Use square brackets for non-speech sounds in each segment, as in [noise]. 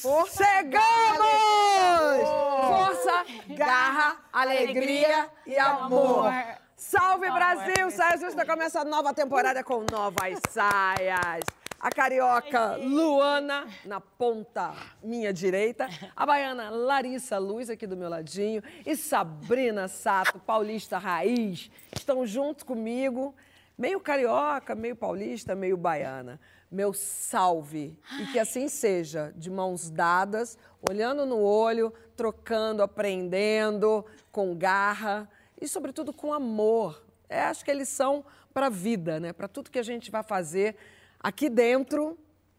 Força! Chegamos! Força, garra, alegria e amor. Salve Brasil! Saia Justa começa a nova temporada com novas saias. A carioca Luana na ponta minha direita, a baiana Larissa Luz aqui do meu ladinho e Sabrina Sato, paulista raiz, estão juntos comigo, meio carioca, meio paulista, meio baiana. Meu salve e que assim seja, de mãos dadas, olhando no olho, trocando, aprendendo, com garra e sobretudo com amor. É, acho que eles são para a vida, né? Para tudo que a gente vai fazer aqui dentro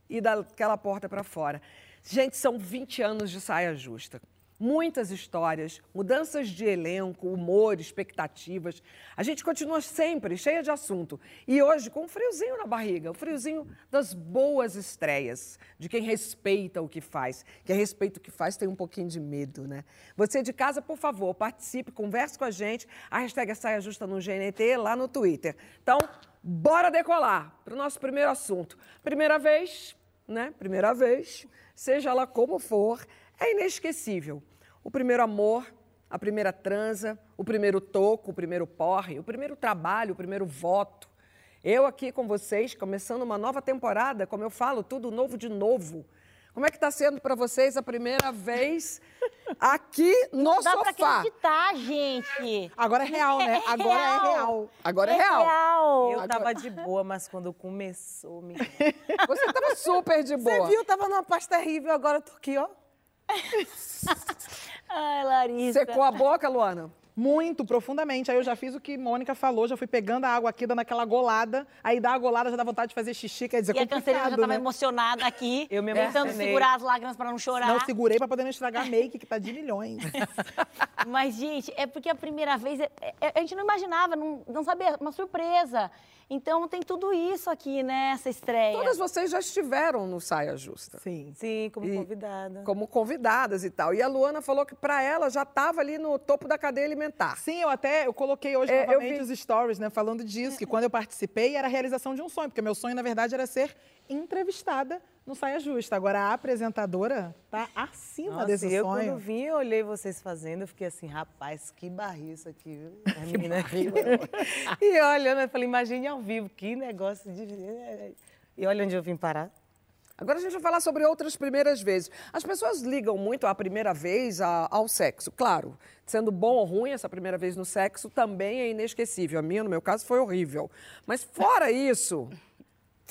e daquela porta para fora. Gente, são 20 anos de saia justa. Muitas histórias, mudanças de elenco, humor, expectativas. A gente continua sempre cheia de assunto. E hoje com um friozinho na barriga, o friozinho das boas estreias, de quem respeita o que faz. Quem respeita o que faz tem um pouquinho de medo, né? Você de casa, por favor, participe, converse com a gente. A hashtag é Saia Justa no GNT, lá no Twitter. Então, bora decolar para o nosso primeiro assunto. Primeira vez, né? Primeira vez, seja lá como for, é inesquecível. O primeiro amor, a primeira transa, o primeiro toco, o primeiro porre, o primeiro trabalho, o primeiro voto. Eu aqui com vocês, começando uma nova temporada, como eu falo, tudo novo de novo. Como é que está sendo para vocês a primeira vez aqui no Não dá sofá? pra acreditar, gente. Agora é real, né? Agora é real. Agora é real. Eu tava de boa, mas quando começou, me... Você estava super de boa. Você viu? Tava numa paz terrível, agora eu tô aqui, ó. [laughs] Ai, Larissa. Secou a boca, Luana? Muito profundamente. Aí eu já fiz o que Mônica falou, já fui pegando a água aqui, dando aquela golada. Aí dá a golada, já dá vontade de fazer xixi, quer dizer, E a canceriana já complicado, tava né? emocionada aqui. [laughs] Eu me Tentando emocionei. segurar as lágrimas pra não chorar. Não segurei pra poder não estragar a make, que tá de milhões. [laughs] Mas, gente, é porque a primeira vez é- é- a gente não imaginava, não, não sabia, uma surpresa. Então tem tudo isso aqui nessa estreia. Todas vocês já estiveram no Saia Justa. Sim. Sim, como E- convidada. Como convidadas e tal. E a Luana falou que para ela já estava ali no topo da cadeia alimentar. Sim, eu até eu coloquei hoje É, novamente vi. os stories, né, falando disso, que quando eu participei era a realização de um sonho, porque meu sonho, na verdade, era ser entrevistada no Saia Justa. Agora a apresentadora tá acima Nossa, desse eu sonho. quando vim, eu olhei vocês fazendo, eu fiquei assim, rapaz, que barril isso aqui, viu? [laughs] A menina e olhando, eu falei, imagine ao vivo, que negócio de... E olha onde eu vim parar. Agora a gente vai falar sobre outras primeiras vezes. As pessoas ligam muito a primeira vez a- ao sexo. Claro, sendo bom ou ruim, essa primeira vez no sexo também é inesquecível. A minha, no meu caso, foi horrível. Mas fora isso,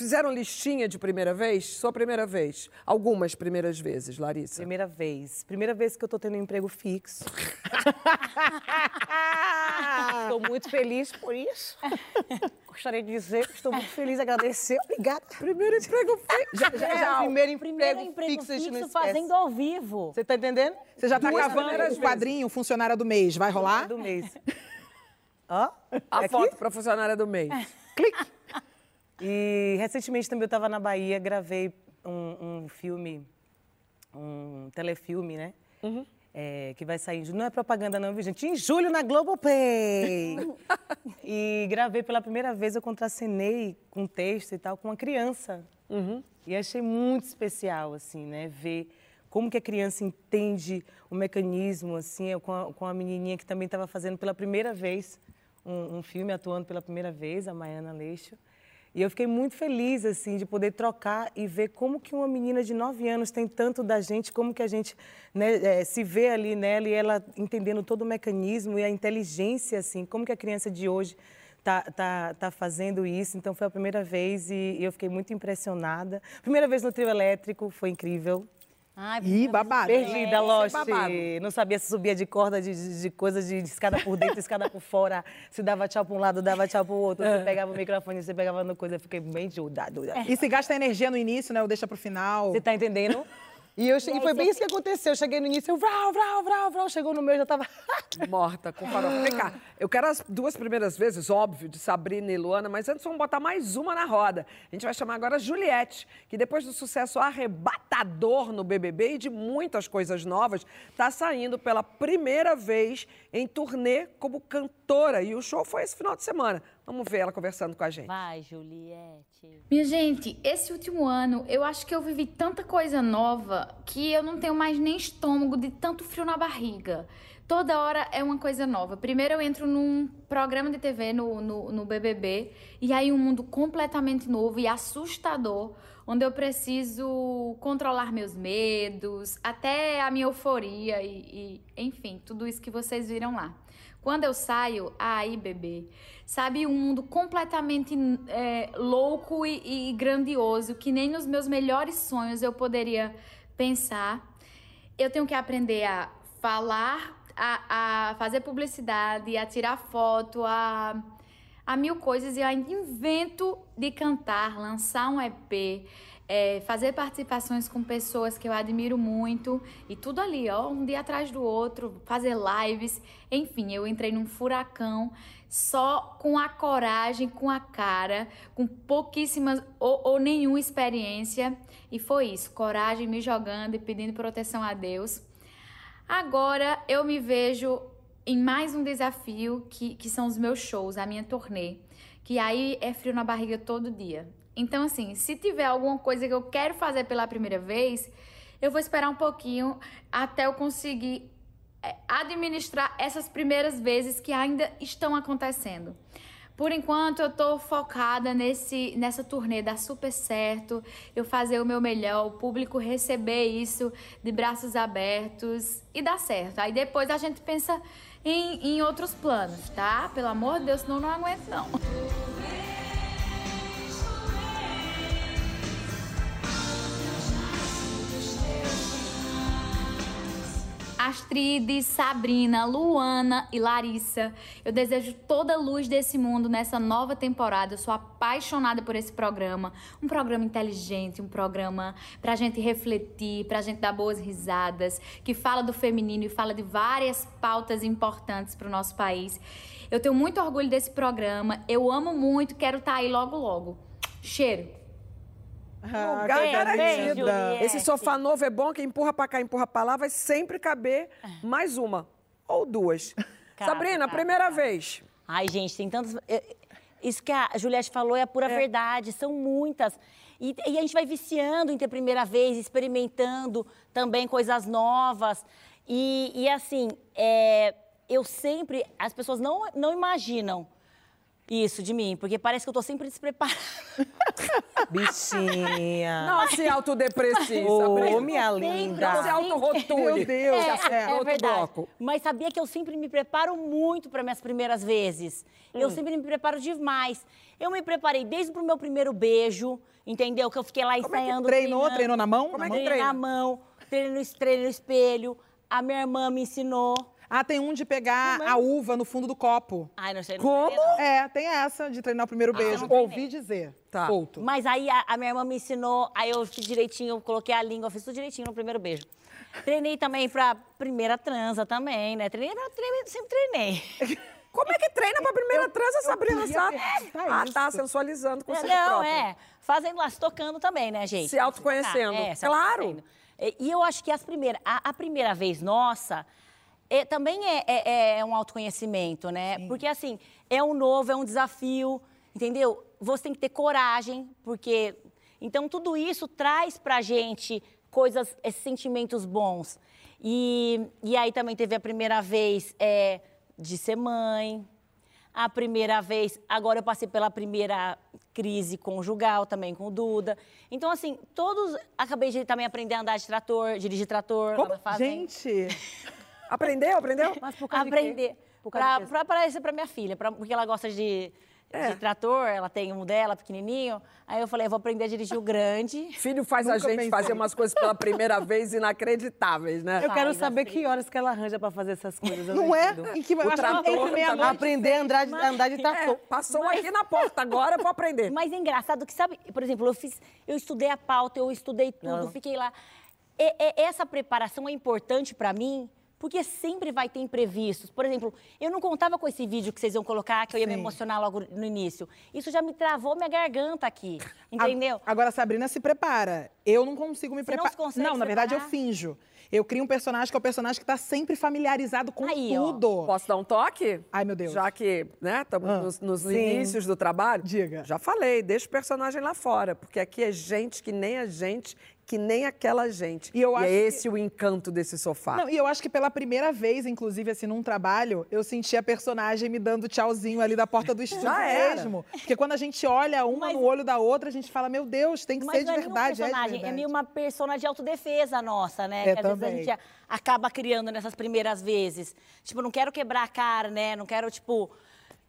fizeram listinha de primeira vez? Sua primeira vez? Algumas primeiras vezes, Larissa. Primeira vez. Primeira vez que eu tô tendo um emprego fixo. [laughs] Estou muito feliz por isso. Gostaria de dizer que estou muito feliz, agradecer. Obrigada. Primeiro emprego fixo. Já, já, já, primeiro emprego, Primeiro emprego fixo, fixo fazendo ao vivo. Você tá entendendo? Você já tá Duas cavando o quadrinho, funcionária do mês. Vai rolar? Do mês. [laughs] Ó, A aqui. foto para funcionária do mês. [laughs] E recentemente também eu estava na Bahia, gravei um, um filme, um telefilme, né? É, que vai sair em julho. Não é propaganda não, viu, gente? Em julho na Globoplay. [laughs] e gravei pela primeira vez, eu contracenei com texto e tal, com uma criança. E achei muito especial, assim, né? Ver como que a criança entende o mecanismo, assim, eu com a, com a menininha que também estava fazendo pela primeira vez um, um filme, atuando pela primeira vez, a Maiana Leixo. E eu fiquei muito feliz, assim, de poder trocar e ver como que uma menina de nove anos tem tanto da gente, como que a gente né, eh, se vê ali nela e ela entendendo todo o mecanismo e a inteligência, assim, como que a criança de hoje tá, tá, tá fazendo isso. Então, foi a primeira vez e, e eu fiquei muito impressionada. Primeira vez no trio elétrico, foi incrível. Ai, Ih, babado. Perdida, é Lost. Não sabia se subia de corda, de, de, de coisa, de, de escada por dentro, escada por fora. Se dava tchau para um lado, dava tchau para o outro. Você pegava o microfone, você pegava no coisa. Eu fiquei bem dúvida. E se gasta energia no início, né? Ou deixa pro final. Você tá entendendo? [laughs] E eu cheguei, foi bem isso que aconteceu. Eu cheguei no início, eu vrau, vrau, vrau, vrau. Chegou no meu, eu já tava... [laughs] Morta, com farofa. Vem cá, eu quero as duas primeiras vezes, óbvio, de Sabrina e Luana, mas antes vamos botar mais uma na roda. A gente vai chamar agora a Juliette, que depois do sucesso arrebatador no BBB e de muitas coisas novas, está saindo pela primeira vez em turnê como cantora. E o show foi esse final de semana. Vamos ver ela conversando com a gente. Vai, Juliette. Minha gente, esse último ano eu acho que eu vivi tanta coisa nova que eu não tenho mais nem estômago de tanto frio na barriga. Toda hora é uma coisa nova. Primeiro eu entro num programa de TV no, no, no BBB e aí um mundo completamente novo e assustador, onde eu preciso controlar meus medos, até a minha euforia e, e enfim, tudo isso que vocês viram lá. Quando eu saio, aí, bebê, sabe, um mundo completamente é, louco e, e grandioso, que nem nos meus melhores sonhos eu poderia pensar. Eu tenho que aprender a falar, a, a fazer publicidade, a tirar foto, a, a mil coisas e eu ainda invento de cantar, lançar um EP é, fazer participações com pessoas que eu admiro muito e tudo ali, ó, um dia atrás do outro, fazer lives, enfim, eu entrei num furacão só com a coragem, com a cara, com pouquíssimas ou, ou nenhuma experiência e foi isso, coragem, me jogando e pedindo proteção a Deus. Agora eu me vejo em mais um desafio que, que são os meus shows, a minha turnê, que aí é frio na barriga todo dia. Então, assim, se tiver alguma coisa que eu quero fazer pela primeira vez, eu vou esperar um pouquinho até eu conseguir é, administrar essas primeiras vezes que ainda estão acontecendo. Por enquanto, eu tô focada nesse, nessa turnê, dar super certo, eu fazer o meu melhor, o público receber isso de braços abertos e dar certo. Aí depois a gente pensa em, em outros planos, tá? Pelo amor de Deus, senão não aguento não. Astrid, Sabrina, Luana e Larissa. Eu desejo toda a luz desse mundo nessa nova temporada. Eu sou apaixonada por esse programa. Um programa inteligente, um programa pra gente refletir, pra gente dar boas risadas, que fala do feminino e fala de várias pautas importantes para o nosso país. Eu tenho muito orgulho desse programa. Eu amo muito, quero estar tá aí logo logo. Cheiro. Ah, lugar bem, garantido. Bem, Esse sofá novo é bom, que empurra pra cá, empurra pra lá, vai sempre caber mais uma ou duas. [laughs] Cara, Sabrina, cara, primeira cara. vez. Ai, gente, tem tantas. Isso que a Juliette falou é a pura é. verdade, são muitas. E, e, a gente vai viciando em ter primeira vez, experimentando também coisas novas. E, e assim, é, eu sempre. As pessoas não, não imaginam isso de mim, porque parece que eu tô sempre despreparada. [laughs] Bichinha. Não se autodeprecie, Ô, minha linda. Não se autorrotule. Meu Deus. É, é, é verdade. Bloco. Mas sabia que eu sempre me preparo muito para minhas primeiras vezes. Hum. Eu sempre me preparo demais. Eu me preparei desde o meu primeiro beijo, entendeu? Que eu fiquei lá Como ensaiando. É treinou? Treinando. Treinou na mão? Como na é que treina? na mão, no, treino no espelho. A minha irmã me ensinou. Ah, tem um de pegar a uva no fundo do copo. Ai, não sei. Não Como? Sei, é, tem essa de treinar o primeiro ah, beijo. Ouvi dizer. Tá. Solto. Mas aí a, a, minha irmã me ensinou, aí eu fiz direitinho, eu coloquei a língua, fiz tudo direitinho no primeiro beijo. Treinei também pra primeira transa também, né? Treinei, treinei sempre treinei. [laughs] Como é que treina pra primeira eu, transa, Sabrina? Ah, tá sensualizando com é, Não, próprio. é. Fazendo lá, se tocando também, né, gente? Se autoconhecendo. É, se claro. E, e eu acho que as primeiras, a, a primeira vez nossa é, também é, é, é, um autoconhecimento, né? Sim. Porque, assim, é um novo, é um desafio, entendeu? Você tem que ter coragem, porque... Então, tudo isso traz pra gente coisas, esses sentimentos bons. E, e aí também teve a primeira vez é, de ser mãe, a primeira vez, agora eu passei pela primeira crise conjugal também com o Duda. Então, assim, todos. Acabei de também aprender a andar de trator, dirigir trator. Como? Gente! [laughs] Aprendeu, aprendeu? Mas por causa Aprender. Pra aparecer pra minha filha, pra, porque ela gosta de, é. de trator, ela tem um dela pequenininho. Aí eu falei, eu vou aprender a dirigir o grande. Filho faz Nunca a gente pensei. fazer umas coisas pela primeira vez inacreditáveis, né? Eu faz, quero saber assim. que horas que ela arranja pra fazer essas coisas. Não, é? E que o trator meia Aprender a andar de, andar de trator. É, passou mas... aqui na porta, agora eu vou aprender. [laughs] Mas é engraçado que, sabe, por exemplo, eu fiz, eu estudei a pauta, eu estudei tudo, não. fiquei lá. E, e, essa preparação é importante pra mim, porque sempre vai ter imprevistos. Por exemplo, eu não contava com esse vídeo que vocês iam colocar, que eu ia Sim. me emocionar logo no início. Isso já me travou minha garganta aqui. Entendeu? Agora a Sabrina se prepara. Eu não consigo me Você não preparar. se Não, na verdade eu preparar? finjo. Eu crio um personagem que é o personagem que tá sempre familiarizado com Aí, ó. tudo. Posso dar um toque? Ai, meu Deus. Já que, né, estamos Ah, nos, nos inícios do trabalho. Diga. Já falei, deixa o personagem lá fora, porque aqui é gente que nem a gente, que nem aquela gente. E eu acho é que- esse o encanto desse sofá. Não, e eu acho que pela primeira vez, inclusive, assim, num trabalho, eu senti a personagem me dando tchauzinho ali da porta do [laughs] estúdio mesmo. Porque quando a gente olha uma Mas- no olho da outra, a gente fala, meu Deus, tem que Mas ser de é verdade, é de verdade. é meio uma personagem de autodefesa nossa, né? É, que às vezes a gente acaba criando nessas primeiras vezes. Tipo, não quero quebrar a cara, né? Não quero, tipo.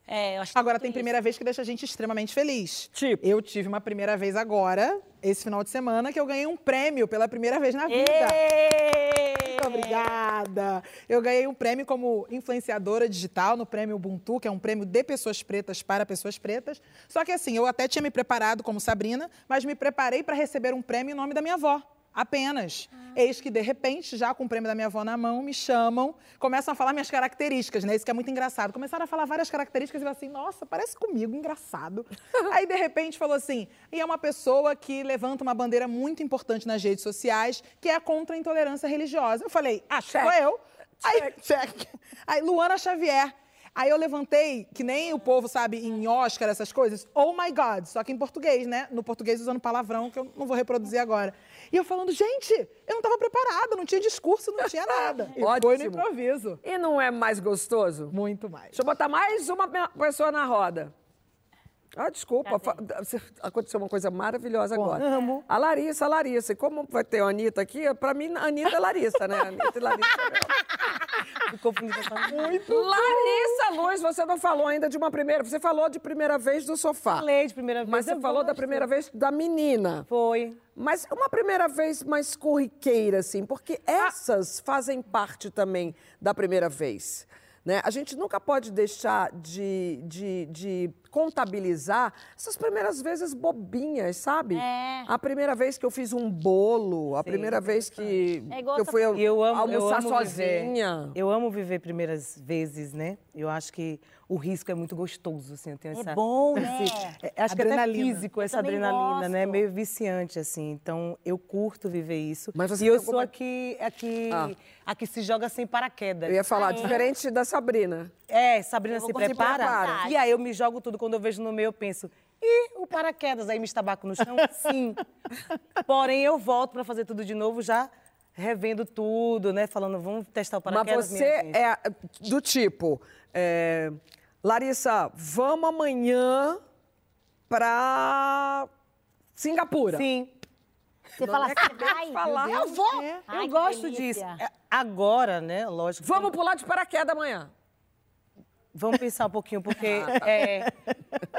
é, eu acho que Agora tem isso. primeira vez que deixa a gente extremamente feliz. Tipo? Eu tive uma primeira vez agora, esse final de semana, que eu ganhei um prêmio pela primeira vez na vida. Ê! Muito obrigada. Eu ganhei um prêmio como influenciadora digital no prêmio Ubuntu, que é um prêmio de pessoas pretas para pessoas pretas. Só que assim, eu até tinha me preparado como Sabrina, mas me preparei para receber um prêmio em nome da minha avó. Apenas. Eis que, de repente, já com o prêmio da minha avó na mão, me chamam, começam a falar minhas características, né? Isso que é muito engraçado. Começaram a falar várias características e eu assim, nossa, parece comigo, engraçado. [laughs] Aí, de repente, falou assim: e é uma pessoa que levanta uma bandeira muito importante nas redes sociais, que é contra a intolerância religiosa. Eu falei, ah, sou eu. Aí, check. Aí, Luana Xavier. Aí eu levantei, que nem o povo sabe em Oscar, essas coisas, oh my God, só que em português, né? No português usando palavrão, que eu não vou reproduzir agora. E eu falando, gente, eu não estava preparada, não tinha discurso, não tinha nada. [laughs] E foi no Ótimo. improviso. E não é mais gostoso? Muito mais. Deixa eu botar mais uma pe- pessoa na roda. Ah, desculpa. fa- Aconteceu uma coisa maravilhosa agora. Amo. A Larissa, a Larissa. E como vai ter a Anitta aqui, pra mim, a Anitta é Larissa, né? Anitta e Larissa. Essa Muito. Larissa Luz, você não falou ainda de uma primeira. Você falou de primeira vez do sofá. Falei de primeira vez. Mas você falou da primeira vez da menina. Foi. Mas uma primeira vez mais corriqueira, assim, porque Ah. essas fazem parte também da primeira vez. Né? A gente nunca pode deixar de, de, de contabilizar essas primeiras vezes bobinhas, sabe? É. A primeira vez que eu fiz um bolo, a Sim, primeira vez que, É igual que eu fui eu amo, eu almoçar amo sozinha. Viver, eu amo viver primeiras vezes, né? Eu acho que o risco é muito gostoso, assim. Eu tenho É essa, bom, né? É, acho que Adrenalina. até físico, essa adrenalina, né? gosto. Meio viciante, assim. Então, eu curto viver isso. Mas você e eu sou alguma- aqui, aqui, Ah. a que se joga sem paraquedas. Eu ia falar, diferente da Sabrina. É, Sabrina Eu se prepara. prepara. E aí eu me jogo tudo. Quando eu vejo no meio, eu penso, ih, o paraquedas. Aí me estabaco no chão, [laughs] sim. Porém, eu volto para fazer tudo de novo, já revendo tudo, né? Falando, vamos testar o Mas paraquedas. você minha gente. é do tipo, é, Larissa, vamos amanhã pra Singapura. Sim. Você fala é assim, que vai, falar? eu vou. É. Ai, eu que gosto disso. É, Agora, né? Lógico. que- Vamos pular de paraquedas amanhã. Vamos pensar um pouquinho, porque. [laughs] Ah, tá. é,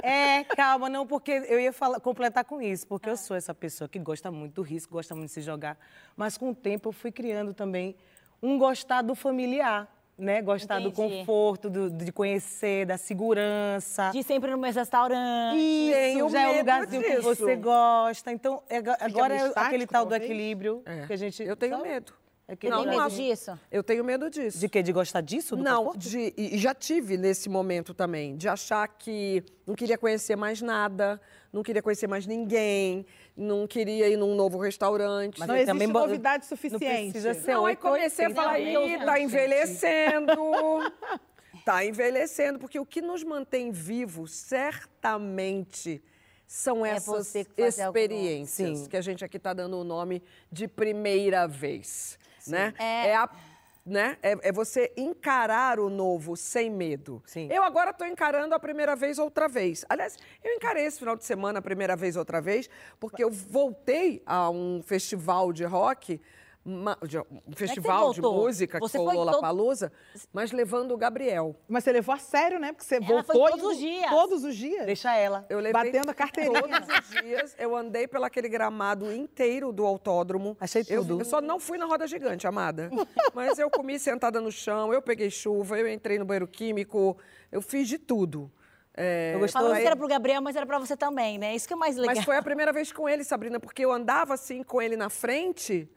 é, calma, não, porque eu ia falar, completar com isso, porque eu sou essa pessoa que gosta muito do risco, gosta muito de se jogar. Mas com o tempo eu fui criando também um gostar do familiar, né? Gostar do Entendi. conforto, do- de conhecer, da segurança. De sempre no mesmo restaurante. Isso, Tenho já é um medo lugarzinho que disso. você gosta. Então, é- agora é aquele tal do equilíbrio É. que a gente. Eu tenho sabe? medo. Aquele Você tem Não, medo não. disso? Eu tenho medo disso. De quê? De gostar disso? Do não, de, e já tive nesse momento também, de achar que não queria conhecer mais nada, não queria conhecer mais ninguém, não queria ir num novo restaurante. Não eu existe também novidade Não suficiente. precisa ser Não, aí comecei a 80. falar, Não, tá envelhecendo. [laughs] tá envelhecendo, porque o que nos mantém vivos, certamente, são É essas você que experiências Sim. que a gente aqui tá dando o nome de primeira vez, né? É. a- né? É, é você encarar o novo sem medo. Sim. Eu agora estou encarando a primeira vez outra vez. Aliás, eu encarei esse final de semana a primeira vez outra vez, porque eu voltei a um festival de rock, uma- de- um festival de voltou? música, Você que foi foi o todo- Lollapalooza, mas levando o Gabriel. Mas você levou a sério, né? Porque você Ela voltou foi todos e- os dias. Todos os dias. Deixa ela. Eu levei Batendo a carteirinha. Todos os dias eu andei pelo aquele gramado inteiro do autódromo. Achei Eu- tudo. Eu, só não fui na roda gigante, amada. [laughs] Mas eu comi sentada no chão, eu peguei chuva, eu entrei no banheiro químico, eu fiz de tudo. É, Eu gostei- Falando que era pro Gabriel, mas era pra você também, né? Isso que é mais legal. Mas foi a primeira vez com ele, Sabrina, porque eu andava assim com ele na frente.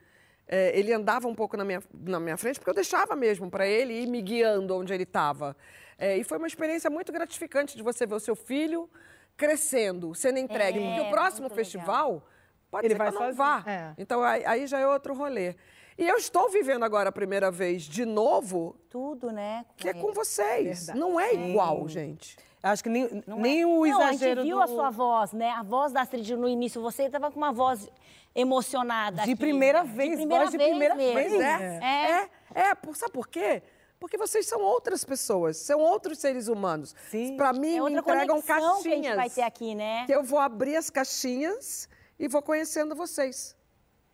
É, ele andava um pouco na minha, na minha frente, porque eu deixava mesmo para ele ir me guiando onde ele estava. e foi uma experiência muito gratificante de você ver o seu filho crescendo, sendo entregue. É, porque o próximo muito festival pode Ele ser que vai eu não vá. é. Então aí, aí já é outro rolê. E eu estou vivendo agora a primeira vez de novo, Tudo, né? que é com vocês. Verdade. Não é igual, gente. Acho que nem, Não nem é. o Não, exagero a gente viu do... a sua voz, né? A voz da Astrid no início. Você estava com uma voz emocionada. De aqui. primeira De vez, primeira voz de vez primeira. Pois vez. é. É. É, é, por, sabe por quê? Porque vocês são outras pessoas, são outros seres humanos. Sim. Pra mim, É me entregam conexão que a gente caixinhas. vai ter aqui, né? Que eu vou abrir as caixinhas e vou conhecendo vocês.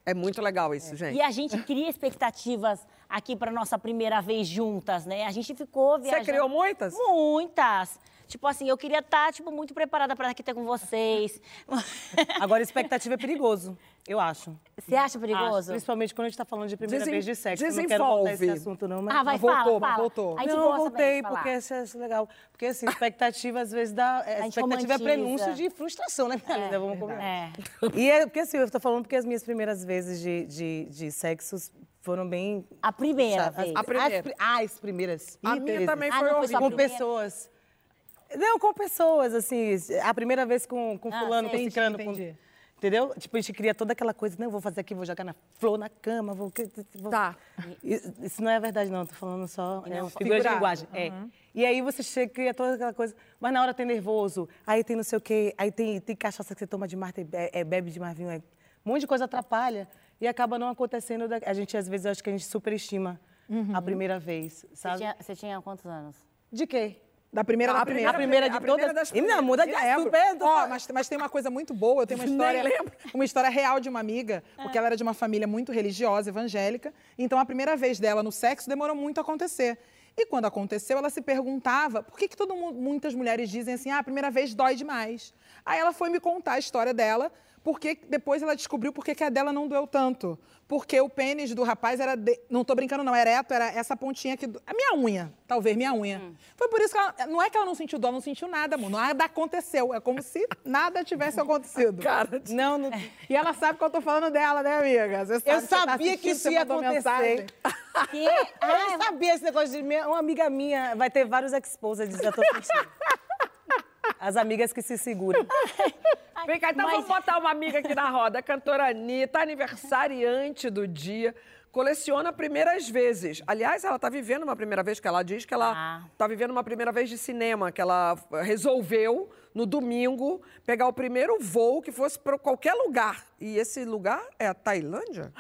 É muito legal isso, gente. E a gente cria expectativas aqui para nossa primeira vez juntas, né? A gente ficou viajando. Você criou muitas? Muitas. Tipo assim, eu queria estar tipo muito preparada para aqui estar com vocês. Agora, expectativa é perigoso, [laughs] eu acho. Você acha Acho, perigoso? principalmente quando a gente tá falando de primeira Desen- vez de sexo. Eu Não quero voltar esse desenvolve. assunto, não, mas... Ah, vai, voltou, fala, mas fala. voltou. A gente não, voltei, porque isso é legal. Porque, assim, expectativa às vezes dá... é, A gente expectativa é prenúncio de frustração, né, minha linda? Vamos combinar. É. E é porque, assim, eu tô falando porque as minhas primeiras vezes de, de, de sexos foram bem... A primeira vez. A primeira. As, ah, as primeiras. A minha Tereza. também Ah, foi foi horrível. Com pessoas. Não, com pessoas, assim. A primeira vez com, com Ah, fulano, com ciclano. com- Entendi. Entendeu? Tipo, a gente cria toda aquela coisa, não, vou fazer aqui, vou jogar na flor na cama, vou... vou... Tá. Isso não é verdade, não. Tô falando só. É Não, uma figura de linguagem. É. E aí você chega, cria toda aquela coisa. Mas na hora tem nervoso, aí tem não sei o quê, aí tem, tem cachaça que você toma demais, tem, é, é, bebe demais vinho. É, um monte de coisa atrapalha e acaba não acontecendo. da- a gente, às vezes, acho que a gente superestima a primeira vez, Você sabe? tinha, você tinha quantos anos? De quê? Da primeira A da primeira. A primeira de a primeira todas. das E minha muda de primeiras. super. tô Ó, mas, mas tem uma coisa muito boa, eu tenho uma [laughs] história, [laughs] uma história real de uma amiga, porque ela era de uma família muito religiosa, evangélica, então a primeira vez dela no sexo demorou muito a acontecer. E quando aconteceu, ela se perguntava por que, que todo mundo, muitas mulheres dizem assim, ah, a primeira vez dói demais. Aí ela foi me contar a história dela, porque depois ela descobriu por que a dela não doeu tanto. Porque o pênis do rapaz era, de- não tô brincando não, era ereto, era essa pontinha aqui, do- a minha unha, talvez, minha unha. Foi por isso que ela, não é que ela não sentiu dor, ela não sentiu nada, amor, nada aconteceu, é como se nada tivesse [laughs] acontecido. Cara, de- Não, não. E ela sabe que eu tô falando dela, né, amiga? Você sabe, Eu você tá sabia que isso ia acontecer. mensagem. [laughs] Que? Eu não sabia esse negócio de. minha- Uma amiga minha vai ter vários exposed, já tô sentindo. As amigas que se seguram. Vem cá, então Mas- vamos botar uma amiga aqui na roda. A cantora Anitta, aniversariante do dia, coleciona primeiras vezes. Aliás, ela está vivendo uma primeira vez, que ela diz que ela Ah. está vivendo uma primeira vez de cinema, que ela resolveu, no domingo, pegar o primeiro voo que fosse para qualquer lugar. E esse lugar é a Tailândia?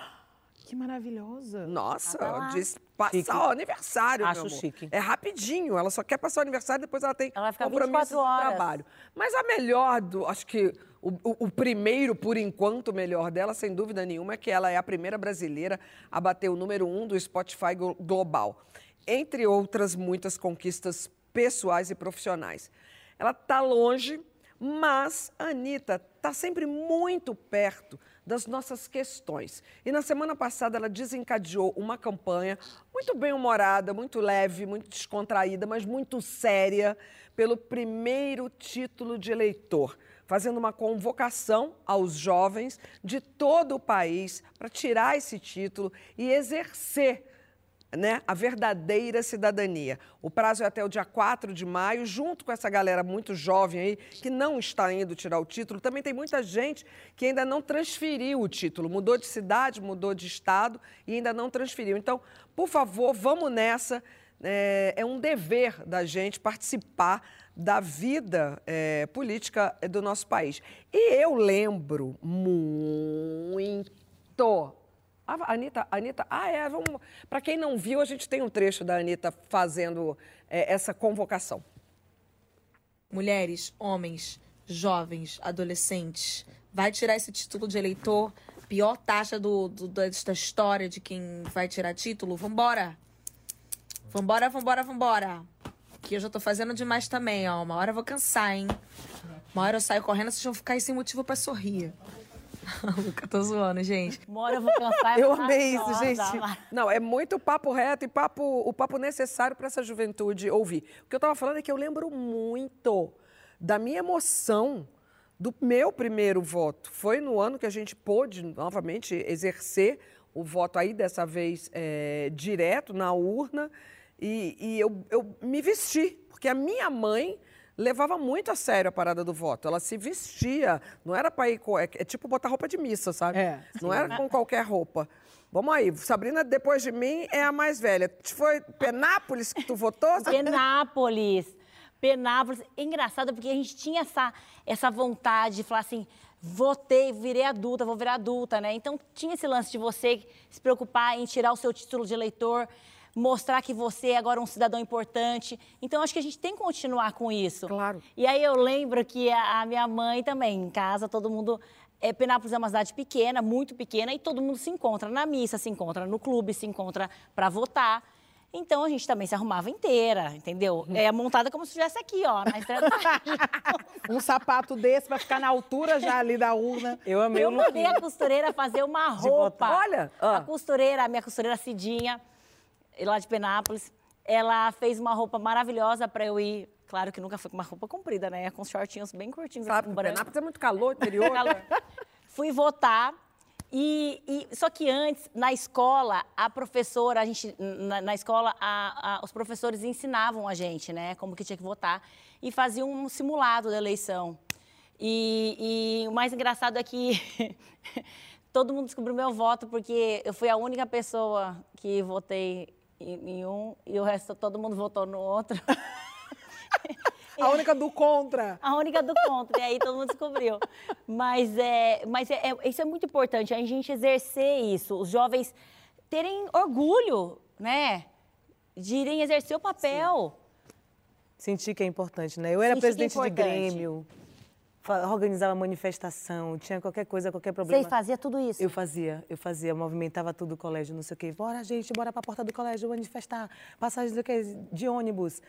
Que maravilhosa. Nossa, Ah, lá. disse passar Chique. o aniversário, Acho meu amor. chique. É rapidinho, ela só quer passar o aniversário, depois ela tem Ela vai ficar compromisso 24 horas. de trabalho. Mas a melhor, do, acho que o, o- o primeiro, por enquanto, melhor dela, sem dúvida nenhuma, é que ela é a primeira brasileira a bater o número um do Spotify glo- Global. Entre outras muitas conquistas pessoais e profissionais. Ela está longe, mas a Anitta está sempre muito perto das nossas questões. E na semana passada ela desencadeou uma campanha muito bem-humorada, muito leve, muito descontraída, mas muito séria, pelo primeiro título de eleitor, fazendo uma convocação aos jovens de todo o país para tirar esse título e exercer né, a verdadeira cidadania. O prazo é até o dia 4 de maio, junto com essa galera muito jovem aí, que não está indo tirar o título. Também tem muita gente que ainda não transferiu o título, mudou de cidade, mudou de estado e ainda não transferiu. Então, por favor, vamos nessa. É, é um dever da gente participar da vida é, política do nosso país. E eu lembro muito a Anitta, Anitta, ah, é, vamos. Para quem não viu, a gente tem um trecho da Anitta fazendo é, essa convocação. mulheres, homens, jovens, adolescentes, vai tirar esse título de eleitor, pior taxa do, do- desta história de quem vai tirar título, vambora. Vambora, vambora, vambora. Que eu já tô fazendo demais também, ó. Uma hora eu vou cansar, hein? Uma hora eu saio correndo, vocês vão ficar aí sem motivo pra sorrir. Luca, tô zoando, gente. Uma hora eu vou cansar. Eu amei isso, gente. Não, é muito papo reto e papo, o papo necessário para essa juventude ouvir. O que eu estava falando é que eu lembro muito da minha emoção do meu primeiro voto. Foi no ano que a gente pôde novamente exercer o voto aí, dessa vez é, direto na urna, e, e eu, eu me vesti, porque a minha mãe levava muito a sério a parada do voto. Ela se vestia, não era para ir com. É, é, tipo botar roupa de missa, sabe? É, não era com qualquer roupa. Vamos aí, Sabrina, depois de mim, é a mais velha. Foi Penápolis que tu votou? Penápolis. Penápolis. Engraçado, porque a gente tinha essa, essa vontade de falar assim, votei, virei adulta, vou virar adulta, né? Então tinha esse lance de você se preocupar em tirar o seu título de eleitor, mostrar que você é agora um cidadão importante. Então acho que a gente tem que continuar com isso. Claro. E aí eu lembro que a, a minha mãe também, em casa, todo mundo. É, Penápolis é uma cidade pequena, muito pequena, e todo mundo se encontra na missa, se encontra no clube, se encontra para votar. Então a gente também se arrumava inteira, entendeu? É montada como se estivesse aqui, ó, na estrada. [laughs] Um sapato desse pra ficar na altura já ali da urna. Eu amei Eu mandei a costureira fazer uma roupa. Olha, ah. A costureira, a minha costureira Cidinha, lá de Penápolis, ela fez uma roupa maravilhosa para eu ir. Claro que nunca foi com uma roupa comprida, né? Com os shortinhos bem curtinhos. Sabe, com. Penápolis é muito calor, interior. Calor. Fui votar. E, e- só que antes, na escola, a professora, a gente, na, na escola, a- a- os professores ensinavam a gente, né, como que tinha que votar e faziam um simulado da eleição. E, e o mais engraçado é que [laughs] todo mundo descobriu meu voto porque eu fui a única pessoa que votei em, um e o resto todo mundo votou no outro. [laughs] A única do contra. A única do contra, e aí todo mundo descobriu. Mas, é, mas é, é- isso é muito importante, a gente exercer isso, os jovens terem orgulho, né? De irem exercer o papel. Senti que é importante, né? Eu era Senti que é presidente de importante. Grêmio, organizava manifestação, tinha qualquer coisa, qualquer problema. Você fazia tudo isso? Eu fazia, eu fazia, movimentava tudo o colégio, não sei o quê. Bora, gente, bora pra porta do colégio manifestar. Passagem do quê? de ônibus.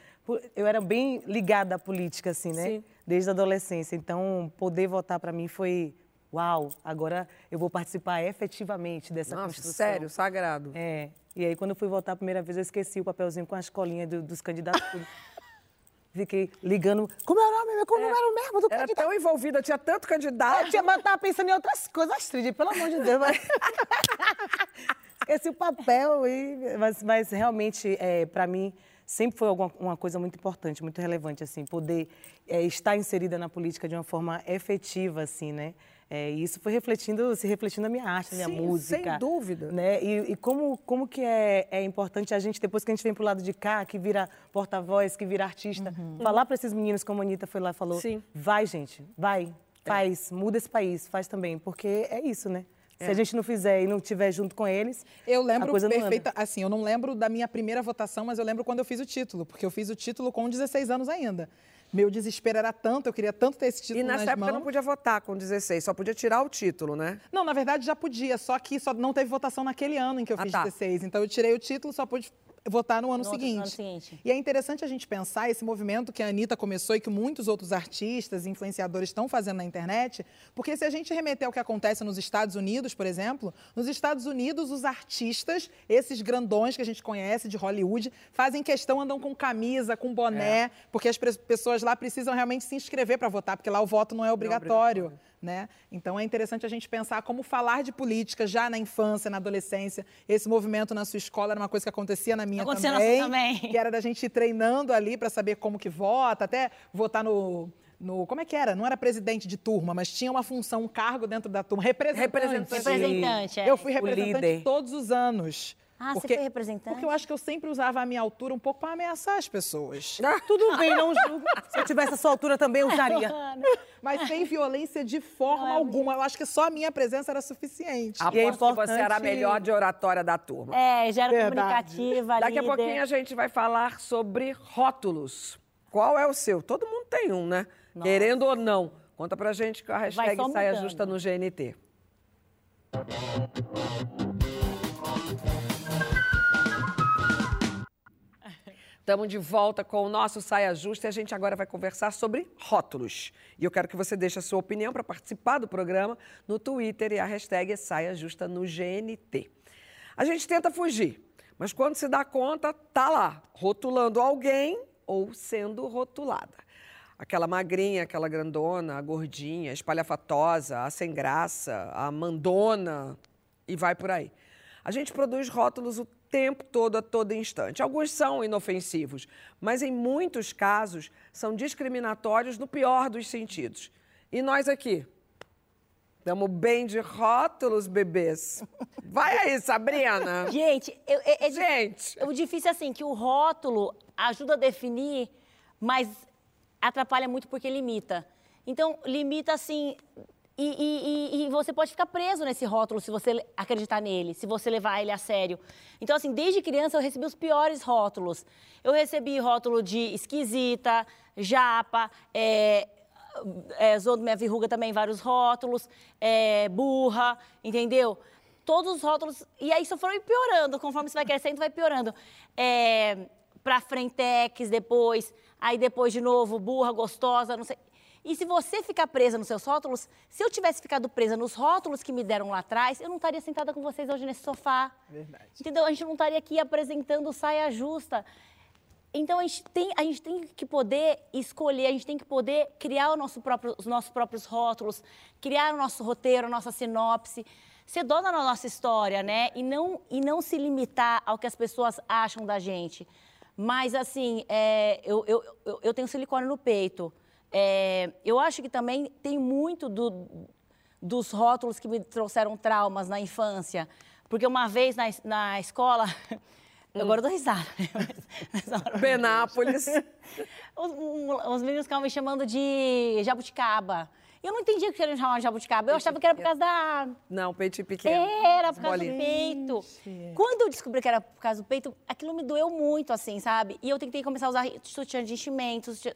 Eu era bem ligada à política, assim, né? Sim. Desde a adolescência. Então, poder votar para mim foi, uau, agora eu vou participar efetivamente dessa Nossa, construção. sério, sagrado. É. E aí, quando eu fui votar a primeira vez, eu esqueci o papelzinho com as colinhas do- dos candidatos. Fiquei ligando. Como é o nome? Como era o mesmo do Era candidato? tão envolvida, tinha tanto candidato. Eu tinha, mas eu tava pensando em outras coisas, Astrid, pelo amor de Deus. Mas... [laughs] Esqueci o papel, e... mas, mas realmente, é, para mim, sempre foi alguma, uma coisa muito importante, muito relevante, assim, poder é, estar inserida na política de uma forma efetiva, assim, né? É, e isso foi refletindo, se refletindo na minha arte, na minha Sim, música. sem dúvida. Né? E, e como, como que é, é importante a gente, depois que a gente vem pro lado de cá, que vira porta-voz, que vira artista, falar para esses meninos, como a Anitta foi lá e falou, Sim. vai, gente, vai, faz, muda esse país, faz também, porque é isso, né? Se a gente não fizer e não estiver junto com eles, Eu a lembro anda. perfeita, assim, eu não lembro da minha primeira votação, mas eu lembro quando eu fiz o título, porque eu fiz o título com 16 anos ainda. Meu desespero era tanto, eu queria tanto ter esse título E nessa época mãos. não podia votar com 16, só podia tirar o título, né? Não, na verdade já podia, só que só não teve votação naquele ano em que eu Ah, fiz tá. 16. Então eu tirei o título, só pude votar no ano, No outro- seguinte. no ano seguinte. E é interessante a gente pensar esse movimento que a Anitta começou e que muitos outros artistas, influenciadores estão fazendo na internet, porque se a gente remeter ao que acontece nos Estados Unidos, por exemplo, nos Estados Unidos os artistas, esses grandões que a gente conhece de Hollywood, fazem questão, andam com camisa, com boné, porque as pessoas lá precisam realmente se inscrever para votar, porque lá o voto não é obrigatório. Né? Então é interessante a gente pensar como falar de política já na infância, na adolescência. Esse movimento na sua escola era uma coisa que acontecia na minha Acontecia na também, sua também. que era da gente ir treinando ali para saber como que vota, até votar no, no como é que era? Não era presidente de turma, mas tinha uma função, um cargo dentro da turma, representante. Representante. Representante, é. Eu fui representante todos os anos. Ah, você foi representante? Porque eu acho que eu sempre usava a minha altura um pouco para ameaçar as pessoas. [laughs] Tudo bem, não julgo. Se eu tivesse a sua altura também, eu usaria. [laughs] Mas sem violência de forma Não, é alguma. Eu acho que só a minha presença era suficiente. Aposto E é que você era a importante- melhor de oratória da turma. É, já era Verdade. comunicativa, Daqui a líder. pouquinho a gente vai falar sobre rótulos. Qual é o seu? Todo mundo tem um, né? Querendo ou não. Conta pra gente com a hashtag Saia. Justa no GNT. Estamos de volta com o nosso Saia Justa e a gente agora vai conversar sobre rótulos. E eu quero que você deixe a sua opinião para participar do programa no Twitter e a hashtag é Saia Justa no GNT. A gente tenta fugir, mas quando se dá conta, tá lá, rotulando alguém ou sendo rotulada. Aquela magrinha, aquela grandona, a gordinha, a espalhafatosa, a sem graça, a mandona e vai por aí. A gente produz rótulos o tempo todo, a todo instante. Alguns são inofensivos, mas em muitos casos são discriminatórios no pior dos sentidos. E nós aqui? Estamos bem de rótulos, bebês. Vai aí, Sabrina. [laughs] Gente, eu- é, é Gente. o difícil é assim, que o rótulo ajuda a definir, mas atrapalha muito porque limita. Então, limita assim. E, e- e- você pode ficar preso nesse rótulo se você acreditar nele, se você levar ele a sério. Então, assim, desde criança eu recebi os piores rótulos. Eu recebi rótulo de esquisita, japa, é, é, minha verruga também, vários rótulos, é, burra, entendeu? Todos os rótulos. E aí isso foi piorando, conforme você vai crescendo, vai piorando. É, pra frentex depois, aí depois de novo, burra, gostosa, não sei. E se você ficar presa nos seus rótulos, se eu tivesse ficado presa nos rótulos que me deram lá atrás, eu não estaria sentada com vocês hoje nesse sofá. Verdade. Entendeu? A gente não estaria aqui apresentando saia justa. Então a gente, tem, a gente tem que poder escolher, a gente tem que poder criar o nosso próprio- os nossos próprios rótulos, criar o nosso roteiro, a nossa sinopse, ser dona da nossa história, né? E não, e não se limitar ao que as pessoas acham da gente. Mas, assim, é, eu, eu, eu, eu tenho silicone no peito. É, eu acho que também tem muito do, dos rótulos que me trouxeram traumas na infância. Porque uma vez na, na escola. [laughs] Agora eu dou risada. né? [laughs] Benápolis. [laughs] os, um- os meninos ficavam me chamando de jabuticaba. Eu não entendia que queriam chamar de jabuticaba. Eu achava que era por causa da. Não, peitinho pequeno. Era por causa Bolinha. do peito. Quando eu descobri que era por causa do peito, aquilo me doeu muito, assim, sabe? E eu tentei começar a usar sutiã de enchimento, sutiã,